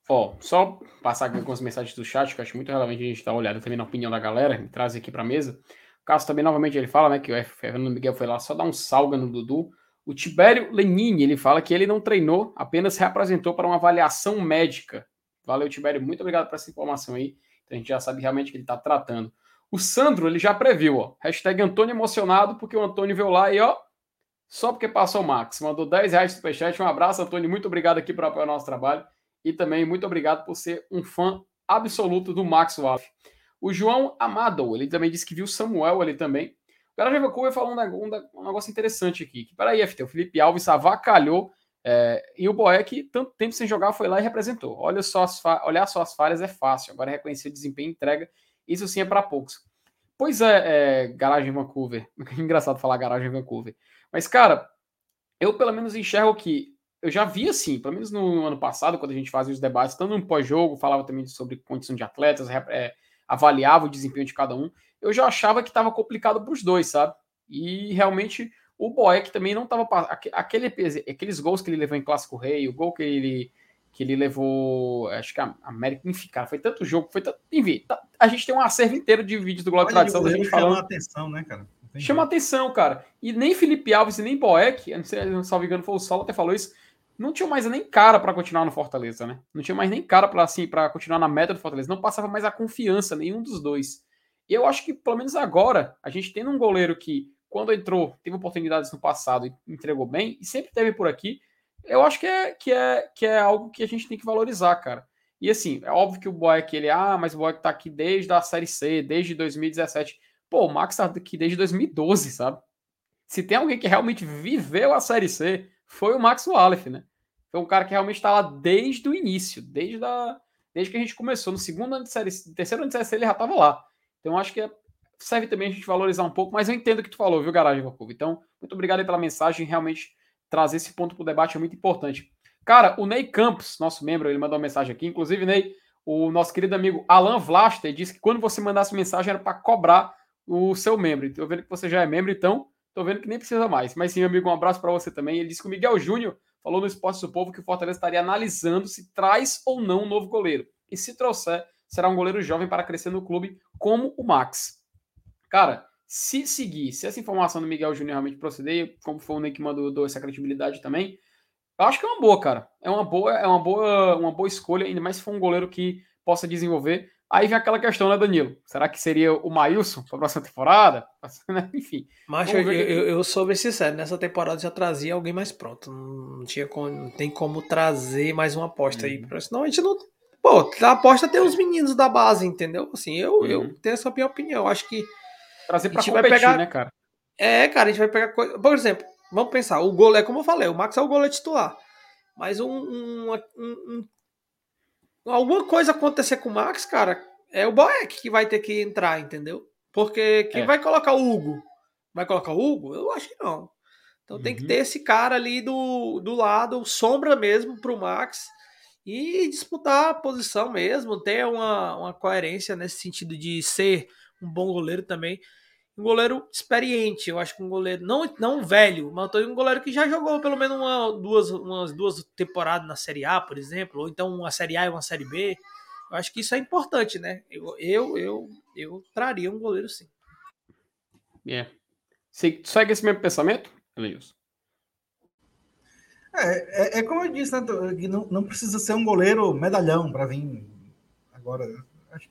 Speaker 1: Ó, só passar aqui com as mensagens do chat, que eu acho muito relevante a gente dar uma olhada também na opinião da galera, traz aqui para mesa. Cássio também, novamente, ele fala, né, que o Fernando Miguel foi lá só dar um salga no Dudu. O Tibério Lenini, ele fala que ele não treinou, apenas reapresentou para uma avaliação médica. Valeu, Tibério, muito obrigado por essa informação aí. A gente já sabe realmente que ele está tratando. O Sandro, ele já previu, ó. Hashtag Antônio emocionado, porque o Antônio veio lá e, ó, só porque passou o Max. Mandou 10 reais de superchat. Um abraço, Antônio. Muito obrigado aqui por apoiar o nosso trabalho. E também muito obrigado por ser um fã absoluto do Max Waff. O João Amado, ele também disse que viu Samuel ali também. O já vai falar um, um, negócio interessante aqui. Que, peraí, FT, o Felipe Alves avacalhou é, e o Boeck, tanto tempo sem jogar, foi lá e representou. Olha só as olhar só as falhas é fácil. Agora reconhecer desempenho e entrega isso sim é para poucos. Pois é, é, garagem Vancouver. [laughs] Engraçado falar garagem Vancouver. Mas, cara, eu pelo menos enxergo que eu já vi assim, pelo menos no ano passado, quando a gente fazia os debates, tanto no pós-jogo, falava também sobre condição de atletas, é, avaliava o desempenho de cada um, eu já achava que estava complicado para os dois, sabe? E realmente o Boeck também não estava. Aquele, aqueles gols que ele levou em Clássico Rei, o gol que ele que ele levou, acho que a América, enfim, cara, foi tanto jogo, foi tanto, enfim, tá, a gente tem um acervo inteiro de vídeos do Glória Tradição gente falando. Chama
Speaker 2: atenção, né, cara?
Speaker 1: Chama atenção, cara. E nem Felipe Alves e nem Boeck, não sei, não salvo engano, foi o Solo até falou isso, não tinha mais nem cara para continuar no Fortaleza, né? Não tinha mais nem cara para assim, para continuar na meta do Fortaleza, não passava mais a confiança nenhum dos dois. E eu acho que pelo menos agora, a gente tendo um goleiro que quando entrou, teve oportunidades no passado e entregou bem, e sempre teve por aqui, eu acho que é, que é, que é algo que a gente tem que valorizar, cara. E assim, é óbvio que o Boeck, ele, ah, mas o Boeck tá aqui desde a Série C, desde 2017. Pô, o Max tá aqui desde 2012, sabe? Se tem alguém que realmente viveu a Série C, foi o Max Wallace, né? Foi um cara que realmente tá lá desde o início, desde, a, desde que a gente começou. No segundo ano de Série terceiro ano de Série ele já tava lá. Então acho que é, serve também a gente valorizar um pouco, mas eu entendo o que tu falou, viu, Garagem Vacuva? Então, muito obrigado aí pela mensagem, realmente trazer esse ponto para o debate é muito importante. Cara, o Ney Campos, nosso membro, ele mandou uma mensagem aqui. Inclusive, Ney, o nosso querido amigo Alan Vlaster disse que quando você mandasse mensagem era para cobrar o seu membro. Tô vendo que você já é membro, então tô vendo que nem precisa mais. Mas sim, amigo, um abraço para você também. Ele disse que o Miguel Júnior falou no Esporte do Povo que o Fortaleza estaria analisando se traz ou não um novo goleiro. E se trouxer, será um goleiro jovem para crescer no clube, como o Max. Cara, se seguir, se essa informação do Miguel Júnior realmente proceder, como foi o Ney que mandou essa credibilidade também, eu acho que é uma boa, cara. É uma boa, é uma boa, uma boa escolha, ainda mais se for um goleiro que possa desenvolver. Aí vem aquela questão, né, Danilo? Será que seria o Maílson para a próxima temporada? [laughs] Enfim.
Speaker 4: Mas eu, eu, eu, sou bem sincero, nessa temporada já trazia alguém mais pronto. Não, tinha como, não tem como trazer mais uma aposta uhum. aí. Senão a gente não. Pô, a aposta tem os meninos da base, entendeu? Assim, eu, uhum. eu tenho essa minha opinião. Acho que.
Speaker 1: Trazer para competir, vai pegar... né, cara?
Speaker 4: É, cara, a gente vai pegar coisa. Por exemplo, vamos pensar, o goleiro, como eu falei, o Max é o goleiro titular. Mas um, um, um, um, alguma coisa acontecer com o Max, cara, é o Boeck que vai ter que entrar, entendeu? Porque quem é. vai colocar o Hugo? Vai colocar o Hugo? Eu acho que não. Então uhum. tem que uhum. ter esse cara ali do, do lado, sombra mesmo pro Max e disputar a posição mesmo, ter uma, uma coerência nesse sentido de ser um bom goleiro também um goleiro experiente. Eu acho que um goleiro, não, não velho, mas um goleiro que já jogou pelo menos uma, duas, umas duas temporadas na Série A, por exemplo, ou então uma Série A e uma Série B. Eu acho que isso é importante, né? Eu, eu, eu, eu traria um goleiro sim.
Speaker 1: É. Você segue esse mesmo pensamento, Elias?
Speaker 2: É, é, é, como eu disse, né? não, não precisa ser um goleiro medalhão para vir agora. Que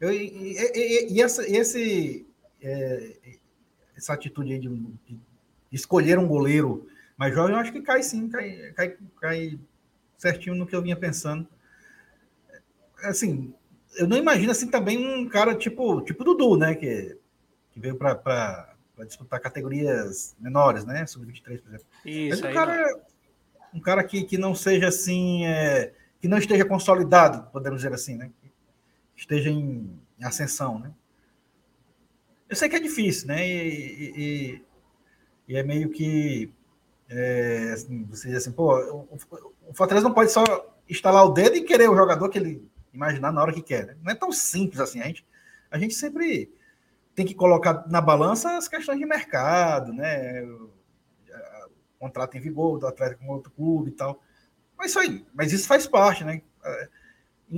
Speaker 2: eu, e, e, e, essa, esse, é, essa atitude de, de, escolher um goleiro mais jovem, eu acho que cai sim, cai, cai, cai certinho no que eu vinha pensando. Assim, eu não imagino assim também um cara tipo tipo Dudu, né, que, que veio para disputar categorias menores, né, sub-23, por exemplo. Isso, Mas um cara, um cara que, que não seja assim, é, que não esteja consolidado, podemos dizer assim, né, esteja em, em ascensão, né. Eu sei que é difícil, né? E, e, e é meio que é, assim, você diz assim, pô, o, o Fortaleza não pode só instalar o dedo e querer o jogador que ele imaginar na hora que quer. Né? Não é tão simples assim. A gente, a gente sempre tem que colocar na balança as questões de mercado, né? O, contrato em vigor do atleta com outro clube e tal. Mas isso aí, mas isso faz parte, né? É,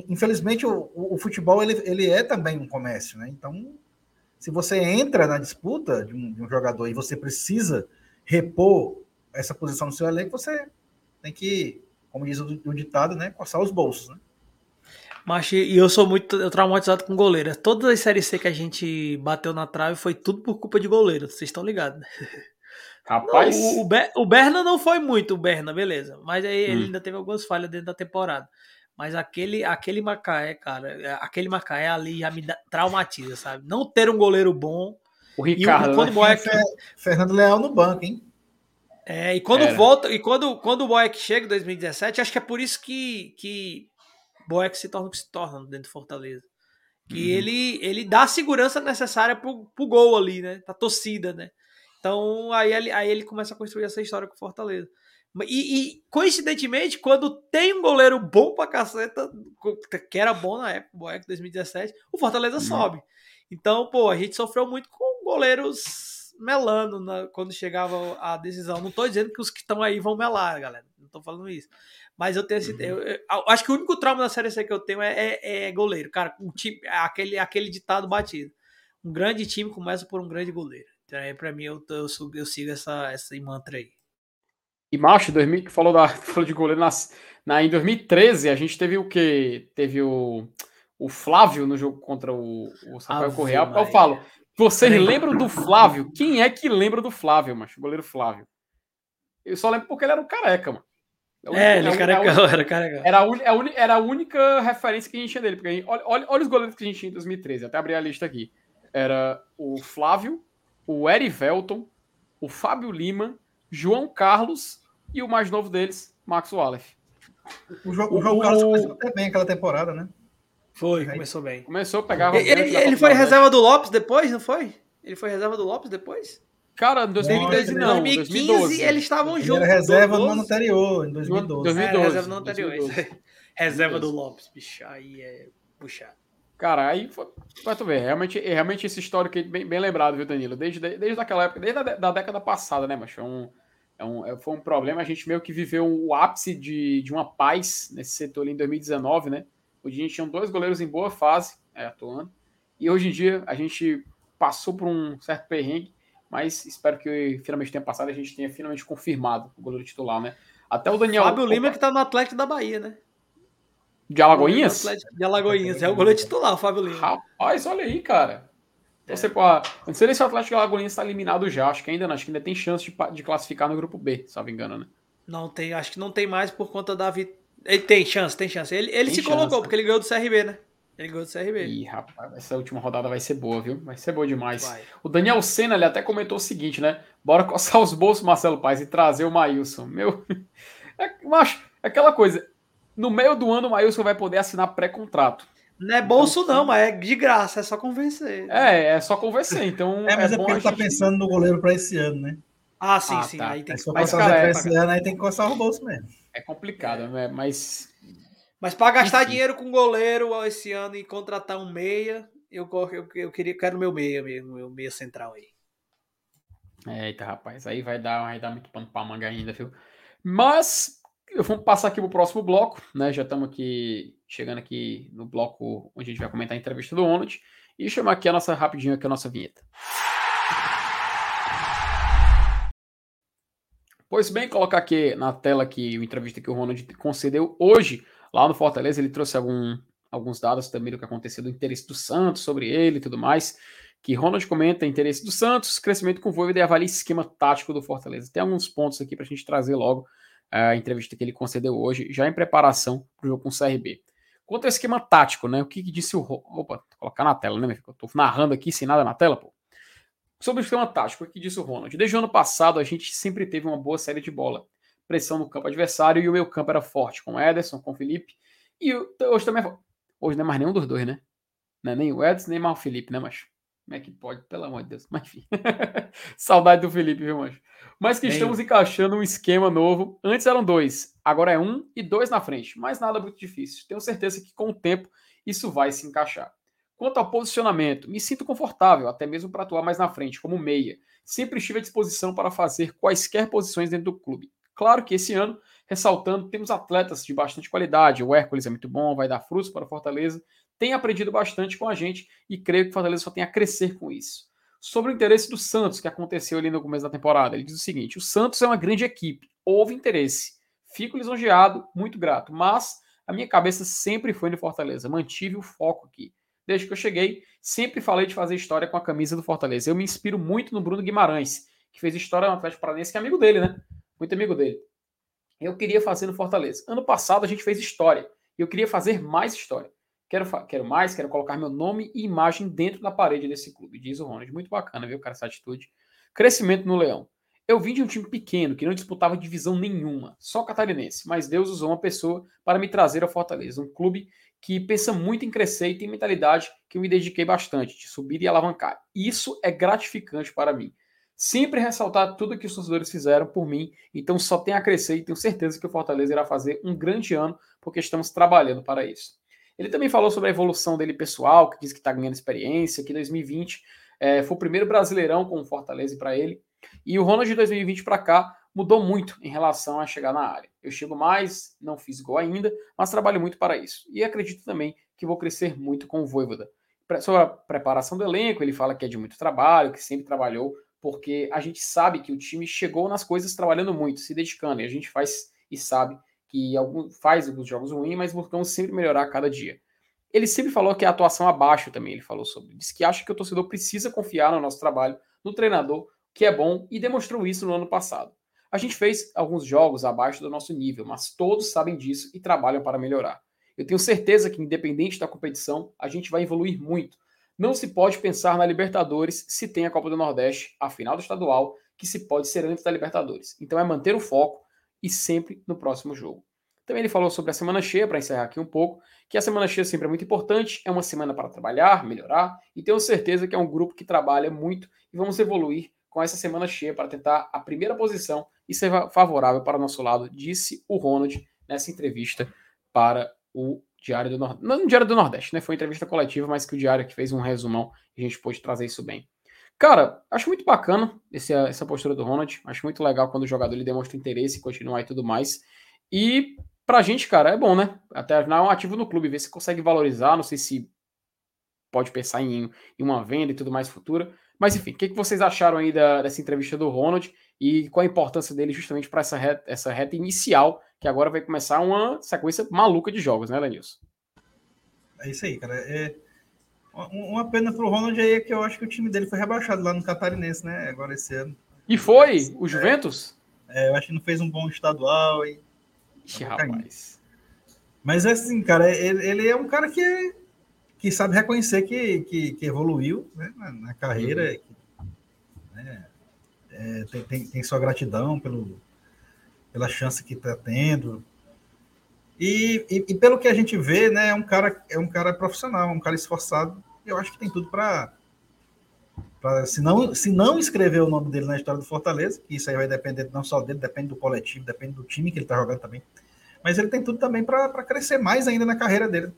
Speaker 2: infelizmente o, o, futebol ele, ele é também um comércio, né? Então se você entra na disputa de um, de um, jogador e você precisa repor essa posição no seu elenco, você tem que, como diz o, o ditado, né, coçar os bolsos, né?
Speaker 4: Mas e eu sou muito traumatizado com goleiro. Todas as séries C que a gente bateu na trave foi tudo por culpa de goleiro, vocês estão ligados, né? [laughs]
Speaker 1: Rapaz.
Speaker 4: Não, o, o, Ber, o Berna não foi muito, o Berna, beleza. Mas aí hum. ele ainda teve algumas falhas dentro da temporada. Mas aquele, aquele Macaé, cara, é, aquele Macaé ali já me traumatiza, sabe? Não ter um goleiro bom.
Speaker 1: O Ricardo.
Speaker 2: E quando né? o Boeck... Fernando Leal no banco, hein?
Speaker 4: É, e quando Era. volta, e quando, quando o Boeck chega em 2017, acho que é por isso que, que Boeck se torna o que se torna dentro do Fortaleza. Que uhum. ele, ele dá a segurança necessária pro, pro gol ali, né? Pra torcida, né? Então aí, aí ele começa a construir essa história com o Fortaleza. E, e, coincidentemente, quando tem um goleiro bom pra caceta, que era bom na época, Boeck 2017, o Fortaleza uhum. sobe. Então, pô, a gente sofreu muito com goleiros melando na, quando chegava a decisão. Não tô dizendo que os que estão aí vão melar, galera. Não tô falando isso. Mas eu tenho esse. Uhum. Eu, eu, eu, acho que o único trauma da série C que eu tenho é, é, é goleiro. Cara, um time, aquele, aquele ditado batido. Um grande time começa por um grande goleiro. Então, aí, pra mim, eu, eu, eu sigo essa, essa mantra aí.
Speaker 1: E Macho, 2000, que falou, da, [laughs] falou de goleiro nas, na, em 2013, a gente teve o que? Teve o, o Flávio no jogo contra o, o Samuel Correia. Eu falo, vocês lembram do Flávio? Quem é que lembra do Flávio, macho? O goleiro Flávio. Eu só lembro porque ele era um careca, mano.
Speaker 4: É, ele é careca, [laughs] era careca.
Speaker 1: Era a, era a única referência que a gente tinha dele. Porque gente, olha, olha, olha, os goleiros que a gente tinha em 2013. Até abrir a lista aqui. Era o Flávio, o Erivelton, o Fábio Lima, João Carlos e o mais novo deles, Max Wallace.
Speaker 2: O, João, o João Carlos começou até bem aquela temporada, né?
Speaker 4: Foi, começou bem.
Speaker 1: Começou a pegar.
Speaker 4: Ele, ele, ele foi reserva do Lopes depois, não foi? Ele foi reserva do Lopes depois?
Speaker 1: Cara, em 2013 não.
Speaker 4: Em 2015 2012. eles estavam juntos.
Speaker 2: Era reserva no ano anterior, em 2012.
Speaker 4: 2012. É, reserva no anterior. 2012. reserva do Lopes, bicho, aí é puxado.
Speaker 1: Cara, aí foi, tu ver, realmente, realmente esse histórico bem, bem lembrado, viu, Danilo? Desde, desde aquela época, desde a da década passada, né, mas foi um, é um, é, foi um problema. A gente meio que viveu o ápice de, de uma paz nesse setor ali em 2019, né? Onde a gente tinha dois goleiros em boa fase é, atuando. E hoje em dia a gente passou por um certo perrengue, mas espero que finalmente tenha passado e a gente tenha finalmente confirmado o goleiro titular, né? Até o Daniel.
Speaker 4: Fábio Lima que tá no Atlético da Bahia, né?
Speaker 1: De Alagoinhas?
Speaker 4: De Alagoinhas, é o goleiro titular, o Fábio Lima.
Speaker 1: Rapaz, olha aí, cara. Você pode. Não sei se o Atlético Alagoinhas está eliminado já. Acho que ainda não. Acho que ainda tem chance de, de classificar no grupo B, se não me engano, né?
Speaker 4: Não tem, acho que não tem mais por conta da vitória. Ele tem chance, tem chance. Ele, ele tem se chance, colocou, né? porque ele ganhou do CRB, né? Ele ganhou do CRB.
Speaker 1: Ih, rapaz, essa última rodada vai ser boa, viu? Vai ser boa demais. Vai. O Daniel Senna, ele até comentou o seguinte, né? Bora coçar os bolsos, Marcelo Paz, e trazer o Maílson. Meu. [laughs] É, macho, é aquela coisa. No meio do ano, o Maílson vai poder assinar pré-contrato.
Speaker 4: Não é bolso, então, não, mas é de graça, é só convencer.
Speaker 1: É, é só convencer. Então.
Speaker 2: É, mas é, é porque ele tá gente... pensando no goleiro para esse ano, né?
Speaker 4: Ah, sim, ah, sim. Tá. Aí tem que
Speaker 2: mas, cara, é, esse ano, aí tem que coçar o bolso mesmo.
Speaker 1: É complicado, né? Mas.
Speaker 4: Mas para gastar Enfim. dinheiro com goleiro esse ano e contratar um meia, eu, eu, eu queria, quero meu meia mesmo, meu meia central aí.
Speaker 1: Eita, rapaz, aí vai dar, vai dar muito pano pra manga ainda, viu? Mas vamos passar aqui pro próximo bloco, né? Já estamos aqui chegando aqui no bloco onde a gente vai comentar a entrevista do Onut e chamar aqui a nossa rapidinho aqui a nossa vinheta. Pois bem, colocar aqui na tela aqui a entrevista que o Ronald concedeu hoje lá no Fortaleza. Ele trouxe algum, alguns dados também do que aconteceu do interesse do Santos sobre ele e tudo mais. Que Ronald comenta interesse do Santos, crescimento com o Voivoda e avalia esquema tático do Fortaleza. Tem alguns pontos aqui para a gente trazer logo a entrevista que ele concedeu hoje, já em preparação para o jogo com o CRB. Quanto ao esquema tático, né? O que, que disse o. Opa, colocar na tela, né? Eu tô narrando aqui sem nada na tela, pô. Sobre o esquema tático, o que disse o Ronald? Desde o ano passado, a gente sempre teve uma boa série de bola. Pressão no campo adversário e o meu campo era forte, com o Ederson, com o Felipe. E hoje também é Hoje não é mais nenhum dos dois, né? É nem o Ederson, nem mais o Felipe, né, mas como é que pode? Pelo amor de Deus. Mas enfim. [laughs] Saudade do Felipe, viu, mancho? Mas que estamos encaixando um esquema novo. Antes eram dois, agora é um e dois na frente. Mas nada muito difícil. Tenho certeza que com o tempo isso vai se encaixar. Quanto ao posicionamento, me sinto confortável, até mesmo para atuar mais na frente, como meia. Sempre estive à disposição para fazer quaisquer posições dentro do clube. Claro que esse ano, ressaltando, temos atletas de bastante qualidade. O Hércules é muito bom, vai dar frutos para a Fortaleza tem aprendido bastante com a gente e creio que o Fortaleza só tem a crescer com isso. Sobre o interesse do Santos, que aconteceu ali no começo da temporada, ele diz o seguinte: o Santos é uma grande equipe, houve interesse. Fico lisonjeado, muito grato, mas a minha cabeça sempre foi no Fortaleza, mantive o foco aqui. Desde que eu cheguei, sempre falei de fazer história com a camisa do Fortaleza. Eu me inspiro muito no Bruno Guimarães, que fez história no Atlético Paranaense, que é amigo dele, né? Muito amigo dele. Eu queria fazer no Fortaleza. Ano passado a gente fez história. Eu queria fazer mais história. Quero, quero mais, quero colocar meu nome e imagem dentro da parede desse clube, diz o Ronald. Muito bacana, viu, cara, essa atitude. Crescimento no Leão. Eu vim de um time pequeno que não disputava divisão nenhuma, só catarinense, mas Deus usou uma pessoa para me trazer ao Fortaleza, um clube que pensa muito em crescer e tem mentalidade que eu me dediquei bastante, de subir e alavancar. Isso é gratificante para mim. Sempre ressaltar tudo que os torcedores fizeram por mim, então só tem a crescer e tenho certeza que o Fortaleza irá fazer um grande ano, porque estamos trabalhando para isso. Ele também falou sobre a evolução dele pessoal, que diz que está ganhando experiência, que 2020 é, foi o primeiro brasileirão com Fortaleza para ele. E o Ronald de 2020 para cá mudou muito em relação a chegar na área. Eu chego mais, não fiz gol ainda, mas trabalho muito para isso. E acredito também que vou crescer muito com o Voivoda. Sobre a preparação do elenco, ele fala que é de muito trabalho, que sempre trabalhou, porque a gente sabe que o time chegou nas coisas trabalhando muito, se dedicando, e a gente faz e sabe que algum, faz alguns jogos ruins, mas buscamos sempre melhorar a cada dia. Ele sempre falou que a atuação abaixo também, ele falou sobre. Diz que acha que o torcedor precisa confiar no nosso trabalho, no treinador, que é bom, e demonstrou isso no ano passado. A gente fez alguns jogos abaixo do nosso nível, mas todos sabem disso e trabalham para melhorar. Eu tenho certeza que, independente da competição, a gente vai evoluir muito. Não se pode pensar na Libertadores se tem a Copa do Nordeste, a final do estadual, que se pode ser antes da Libertadores. Então é manter o foco, e sempre no próximo jogo. Também ele falou sobre a semana cheia, para encerrar aqui um pouco, que a semana cheia sempre é muito importante, é uma semana para trabalhar, melhorar, e tenho certeza que é um grupo que trabalha muito e vamos evoluir com essa semana cheia para tentar a primeira posição e ser favorável para o nosso lado, disse o Ronald nessa entrevista para o Diário do Nordeste. Não no Diário do Nordeste, né? Foi uma entrevista coletiva, mas que o Diário que fez um resumão e a gente pôde trazer isso bem. Cara, acho muito bacana esse, essa postura do Ronald. Acho muito legal quando o jogador ele demonstra interesse em continuar e tudo mais. E pra gente, cara, é bom, né? Até afinal é um ativo no clube, ver se consegue valorizar. Não sei se pode pensar em, em uma venda e tudo mais futura. Mas enfim, o que, que vocês acharam aí da, dessa entrevista do Ronald e qual a importância dele justamente para essa reta, essa reta inicial, que agora vai começar uma sequência maluca de jogos, né, Lenilson?
Speaker 2: É isso aí, cara. É, uma pena pro Ronald aí é que eu acho que o time dele foi rebaixado lá no Catarinense, né? Agora esse ano.
Speaker 1: E foi? O Juventus?
Speaker 2: É, é eu acho que não fez um bom estadual e.
Speaker 1: Ixi, rapaz.
Speaker 2: Mas assim, cara, ele, ele, é um cara que, que sabe reconhecer que, que, que evoluiu né, na, na, carreira. Uhum. Que, né, é, tem, tem, tem, sua gratidão pelo, pela chance que está tendo. E, e, e, pelo que a gente vê, né, é um cara é um cara profissional, um cara esforçado eu acho que tem tudo para se não, se não escrever o nome dele na história do Fortaleza, que isso aí vai depender não só dele, depende do coletivo, depende do time que ele está jogando também. Mas ele tem tudo também para crescer mais ainda na carreira dele.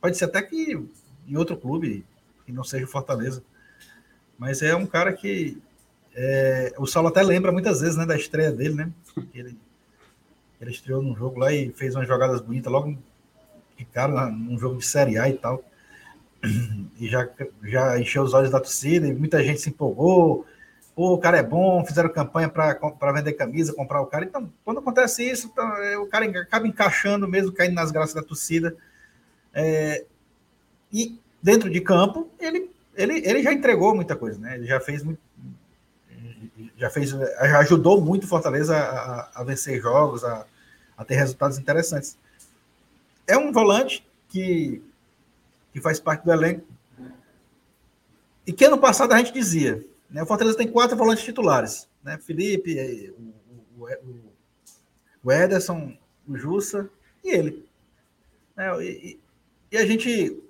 Speaker 2: Pode ser até que em outro clube, que não seja o Fortaleza. Mas é um cara que. É, o Saulo até lembra muitas vezes né, da estreia dele, né? Ele, ele estreou num jogo lá e fez umas jogadas bonitas logo de cara, num jogo de Série A e tal [clears throat] e já, já encheu os olhos da torcida, e muita gente se empolgou. Pô, o cara é bom, fizeram campanha para vender camisa, comprar o cara. Então, quando acontece isso, então, é, o cara acaba encaixando mesmo, caindo nas graças da torcida. É, e dentro de campo, ele, ele, ele já entregou muita coisa, né? Ele já fez muito. Já fez, já ajudou muito o Fortaleza a, a vencer jogos, a, a ter resultados interessantes. É um volante que que faz parte do elenco. E que ano passado a gente dizia, né? O Fortaleza tem quatro volantes titulares, né? Felipe, eh, o, o, o Ederson, o Jussa e ele. É, e, e, a gente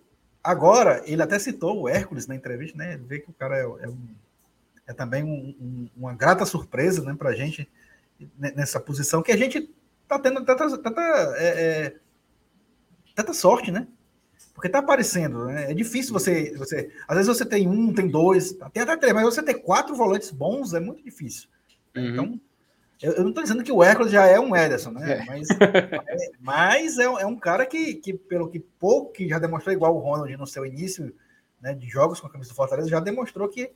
Speaker 2: agora, ele até citou o Hércules na entrevista, né? Vê que o cara é, é, um, é também um, um, uma grata surpresa, né, para a gente nessa posição que a gente tá tendo tanta, tanta, é, tanta sorte, né? Porque tá aparecendo, né? É difícil você, você. Às vezes você tem um, tem dois, até até três, mas você ter quatro volantes bons é muito difícil. Uhum. Então, eu, eu não estou dizendo que o Hércules já é um Ederson, né? É. Mas, é, mas é, é, um cara que, que, pelo que pouco, que já demonstrou, igual o Ronald no seu início né, de jogos com a camisa do Fortaleza, já demonstrou que,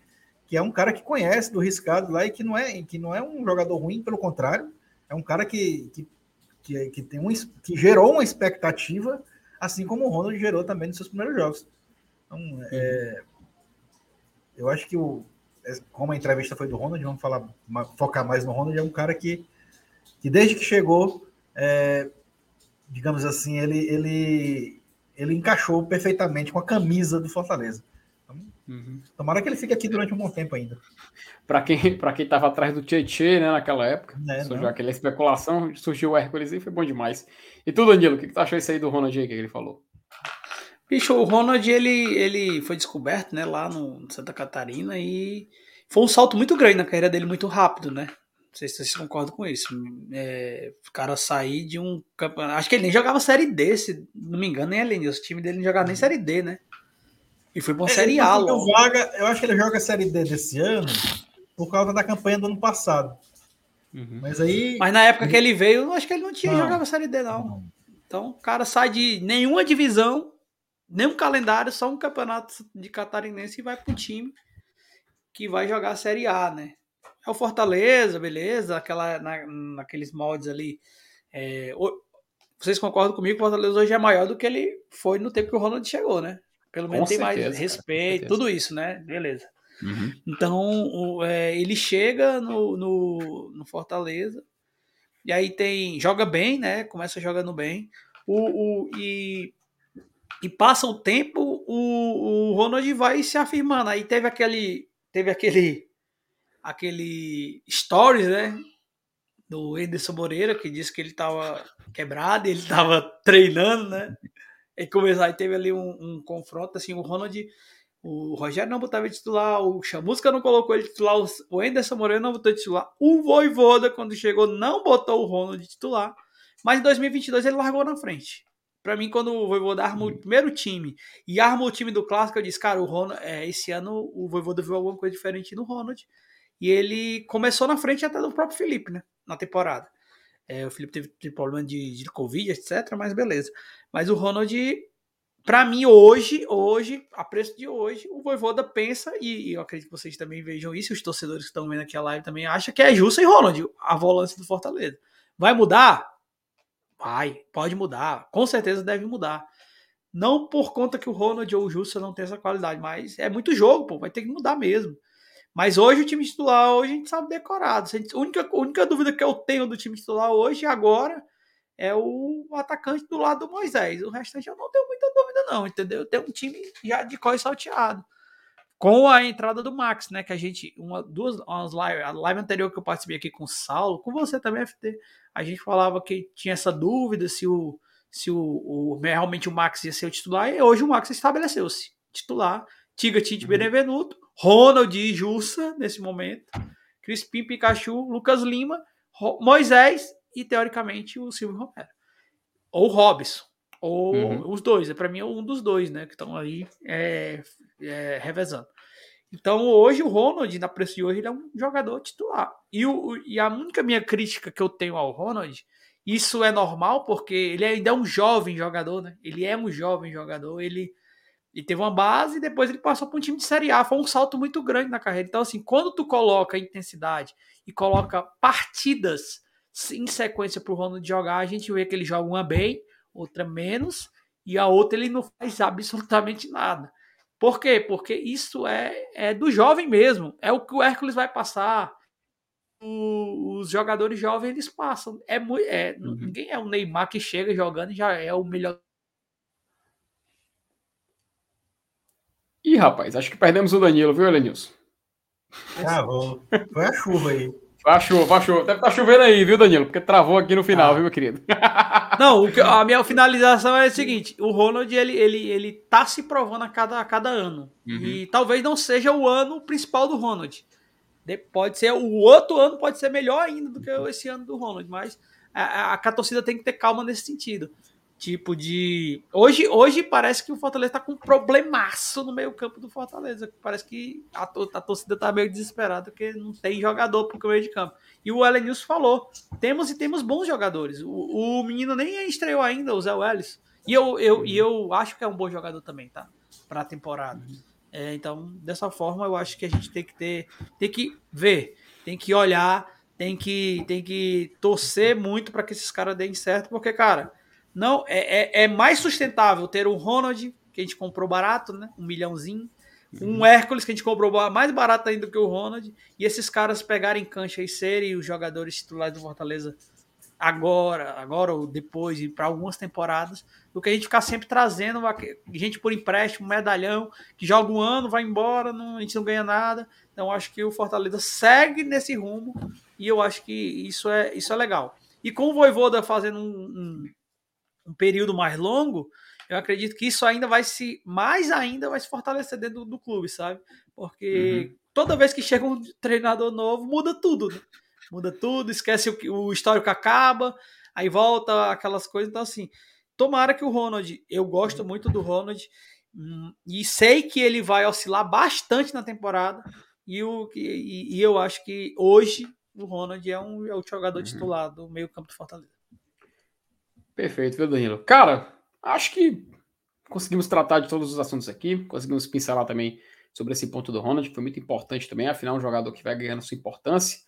Speaker 2: que é um cara que conhece do riscado lá e que não é, que não é um jogador ruim, pelo contrário, é um cara que, que, que, que tem um, que gerou uma expectativa assim como o Ronald gerou também nos seus primeiros jogos. Então, é, eu acho que o, é, como a entrevista foi do Ronald, vamos falar, focar mais no Ronald, é um cara que, que desde que chegou, é, digamos assim, ele, ele, ele encaixou perfeitamente com a camisa do Fortaleza. Então, uhum. Tomara que ele fique aqui durante um bom tempo ainda.
Speaker 1: Para quem para quem estava atrás do Tietchan, né, naquela época, é, surgiu aquela especulação, surgiu o Hércules e foi bom demais. E tu, Danilo, o que, que tu achou isso aí do Ronald aí que ele falou?
Speaker 4: Bicho, o Ronald, ele, ele foi descoberto, né, lá no Santa Catarina e foi um salto muito grande na carreira dele, muito rápido, né? Não sei se vocês concordam com isso. É, o cara sair de um campeonato. Acho que ele nem jogava Série D, se não me engano, nem além disso. O time dele não jogava nem Série D, né? E foi pra uma é, Série A logo.
Speaker 2: Vaga, eu acho que ele joga Série D desse ano por causa da campanha do ano passado.
Speaker 4: Uhum. Mas aí. Mas na época que ele veio, eu acho que ele não tinha não. jogado a Série D, não. não. Então o cara sai de nenhuma divisão, nenhum calendário, só um campeonato de catarinense e vai pro time que vai jogar a Série A, né? É o Fortaleza, beleza, aquela, na, naqueles moldes ali. É, vocês concordam comigo que o Fortaleza hoje é maior do que ele foi no tempo que o Ronald chegou, né? Pelo menos Com tem certeza, mais respeito, cara, tudo isso, né? Beleza. Uhum. Então, o, é, ele chega no, no, no, Fortaleza, e aí tem. Joga bem, né? Começa jogando bem. O, o, e, e passa o tempo, o, o Ronald vai se afirmando. Aí teve aquele. Teve aquele. Aquele stories, né? Do Anderson Moreira, que disse que ele estava quebrado, ele estava [laughs] treinando, né? E começou, aí teve ali um, um confronto, assim, o Ronald o Rogério não botava titular, o Chamusca não colocou ele titular, o Anderson Moreira não botou titular, o Voivoda, quando chegou, não botou o Ronald de titular, mas em 2022 ele largou na frente. Para mim, quando o Voivoda arma o primeiro time e arma o time do clássico, eu disse, cara, o Ronald, é, esse ano o Voivoda viu alguma coisa diferente no Ronald. E ele começou na frente até do próprio Felipe, né? Na temporada. É, o Felipe teve, teve problema de, de Covid, etc. Mas beleza. Mas o Ronald, para mim, hoje, hoje, a preço de hoje, o Voivoda pensa, e, eu acredito que vocês também vejam isso, os torcedores que estão vendo aqui a live também acham que é Jussa e Ronald, a volância do Fortaleza. Vai mudar? Vai, pode mudar. Com certeza deve mudar. Não por conta que o Ronald ou o Jussa não tem essa qualidade, mas é muito jogo, pô, vai ter que mudar mesmo. Mas hoje o time titular, hoje a gente sabe decorado. A única, única dúvida que eu tenho do time titular hoje, agora, é o atacante do lado do Moisés. O restante eu não tenho muita dúvida, não, entendeu? Tem um time já de coi salteado. Com a entrada do Max, né? Que a gente, uma, duas, umas live, a live anterior que eu participei aqui com o Saulo, com você também, FT, a gente falava que tinha essa dúvida se o se o, o realmente o Max ia ser o titular, e hoje o Max estabeleceu-se titular. Tiga Tite uhum. Benevenuto, Ronald e Jussa nesse momento, Crispim Pikachu, Lucas Lima, Moisés e teoricamente o Silvio Romero. Ou Robson. Ou uhum. os dois. É para mim é um dos dois, né? Que estão aí é, é, revezando. Então hoje o Ronald, na preço de hoje, ele é um jogador titular. E, o, e a única minha crítica que eu tenho ao Ronald, isso é normal, porque ele ainda é um jovem jogador, né? Ele é um jovem jogador, ele ele teve uma base e depois ele passou para um time de Série A. Foi um salto muito grande na carreira. Então, assim, quando tu coloca intensidade e coloca partidas em sequência para o Ronald jogar, a gente vê que ele joga uma bem, outra menos, e a outra ele não faz absolutamente nada. Por quê? Porque isso é, é do jovem mesmo. É o que o Hércules vai passar. O, os jogadores jovens eles passam. É, é uhum. Ninguém é o Neymar que chega jogando e já é o melhor
Speaker 1: Ih, rapaz, acho que perdemos o Danilo, viu, Elenilson?
Speaker 2: Travou. Foi a chuva aí.
Speaker 1: A chuva. Deve estar tá chovendo aí, viu, Danilo? Porque travou aqui no final, ah. viu, meu querido? [laughs]
Speaker 4: Não, a minha finalização é a seguinte: o Ronald, ele, ele, ele tá se provando a cada, a cada ano. Uhum. E talvez não seja o ano principal do Ronald. Pode ser, o outro ano pode ser melhor ainda do que esse ano do Ronald, mas a, a, a torcida tem que ter calma nesse sentido tipo de. Hoje, hoje parece que o Fortaleza tá com um problemaço no meio-campo do Fortaleza. Parece que a, a, torcida tá meio desesperada porque não tem jogador pro meio de campo. E o Elenilson falou: temos e temos bons jogadores. O, o menino nem estreou ainda, o Zé Welles. E eu, eu, e eu acho que é um bom jogador também, tá? Pra temporada. É, então, dessa forma, eu acho que a gente tem que ter. Tem que ver, tem que olhar, tem que, tem que torcer muito para que esses caras deem certo, porque, cara não, é, é, é, mais sustentável ter um Ronald, que a gente comprou barato, né? Um milhãozinho. Um uhum. Hércules, que a gente comprou mais barato ainda do que o Ronald. E esses caras pegarem cancha e serem os jogadores titulares do Fortaleza agora, agora ou depois, e para algumas temporadas, do que a gente ficar sempre trazendo gente por empréstimo, medalhão, que joga um ano, vai embora, não, a gente não ganha nada. Então acho que o Fortaleza segue nesse rumo e eu acho que isso é, isso é legal. E com o Voivoda fazendo um, um um período mais longo, eu acredito que isso ainda vai se, mais ainda vai se fortalecer dentro do, do clube, sabe? Porque uhum. toda vez que chega um treinador novo, muda tudo, né? Muda tudo, esquece o, o histórico acaba, aí volta aquelas coisas. Então, assim, tomara que o Ronald, eu gosto muito do Ronald, hum, e sei que ele vai oscilar bastante na temporada, e, o, e, e eu acho que hoje o Ronald é, um, é o jogador uhum. titular do meio campo do Fortaleza.
Speaker 1: Perfeito, viu, Danilo? Cara, acho que conseguimos tratar de todos os assuntos aqui, conseguimos pincelar também sobre esse ponto do Ronald, que foi muito importante também, afinal, um jogador que vai ganhando sua importância.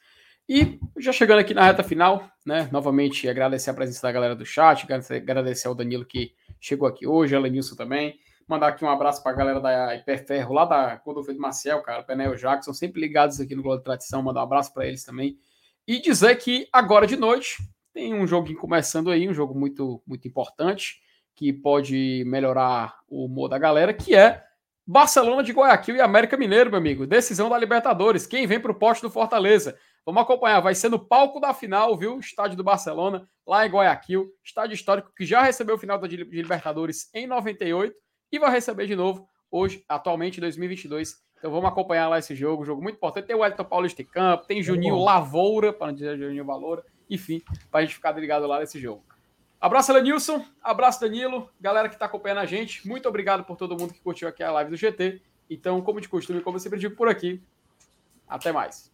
Speaker 1: E já chegando aqui na reta final, né? Novamente agradecer a presença da galera do chat, agradecer ao Danilo que chegou aqui hoje, a Lenilson também. Mandar aqui um abraço para a galera da Hiperferro, lá da de Marcel, cara, Penel Jackson, sempre ligados aqui no Globo de Tradição, mandar um abraço para eles também. E dizer que agora de noite, tem um joguinho começando aí, um jogo muito, muito importante, que pode melhorar o humor da galera, que é Barcelona de Guayaquil e América Mineiro, meu amigo. Decisão da Libertadores. Quem vem para o poste do Fortaleza? Vamos acompanhar. Vai ser no palco da final, viu? Estádio do Barcelona, lá em Guayaquil. Estádio histórico que já recebeu o final da de Libertadores em 98 e vai receber de novo hoje, atualmente, em 2022. Então vamos acompanhar lá esse jogo. Jogo muito importante. Tem o Elton Paulista em campo, tem Juninho Lavoura, para não dizer Juninho Valora enfim, para a gente ficar ligado lá nesse jogo. Abraço, Lenilson. Abraço, Danilo. Galera que está acompanhando a gente. Muito obrigado por todo mundo que curtiu aqui a live do GT. Então, como de costume, como eu sempre digo por aqui, até mais.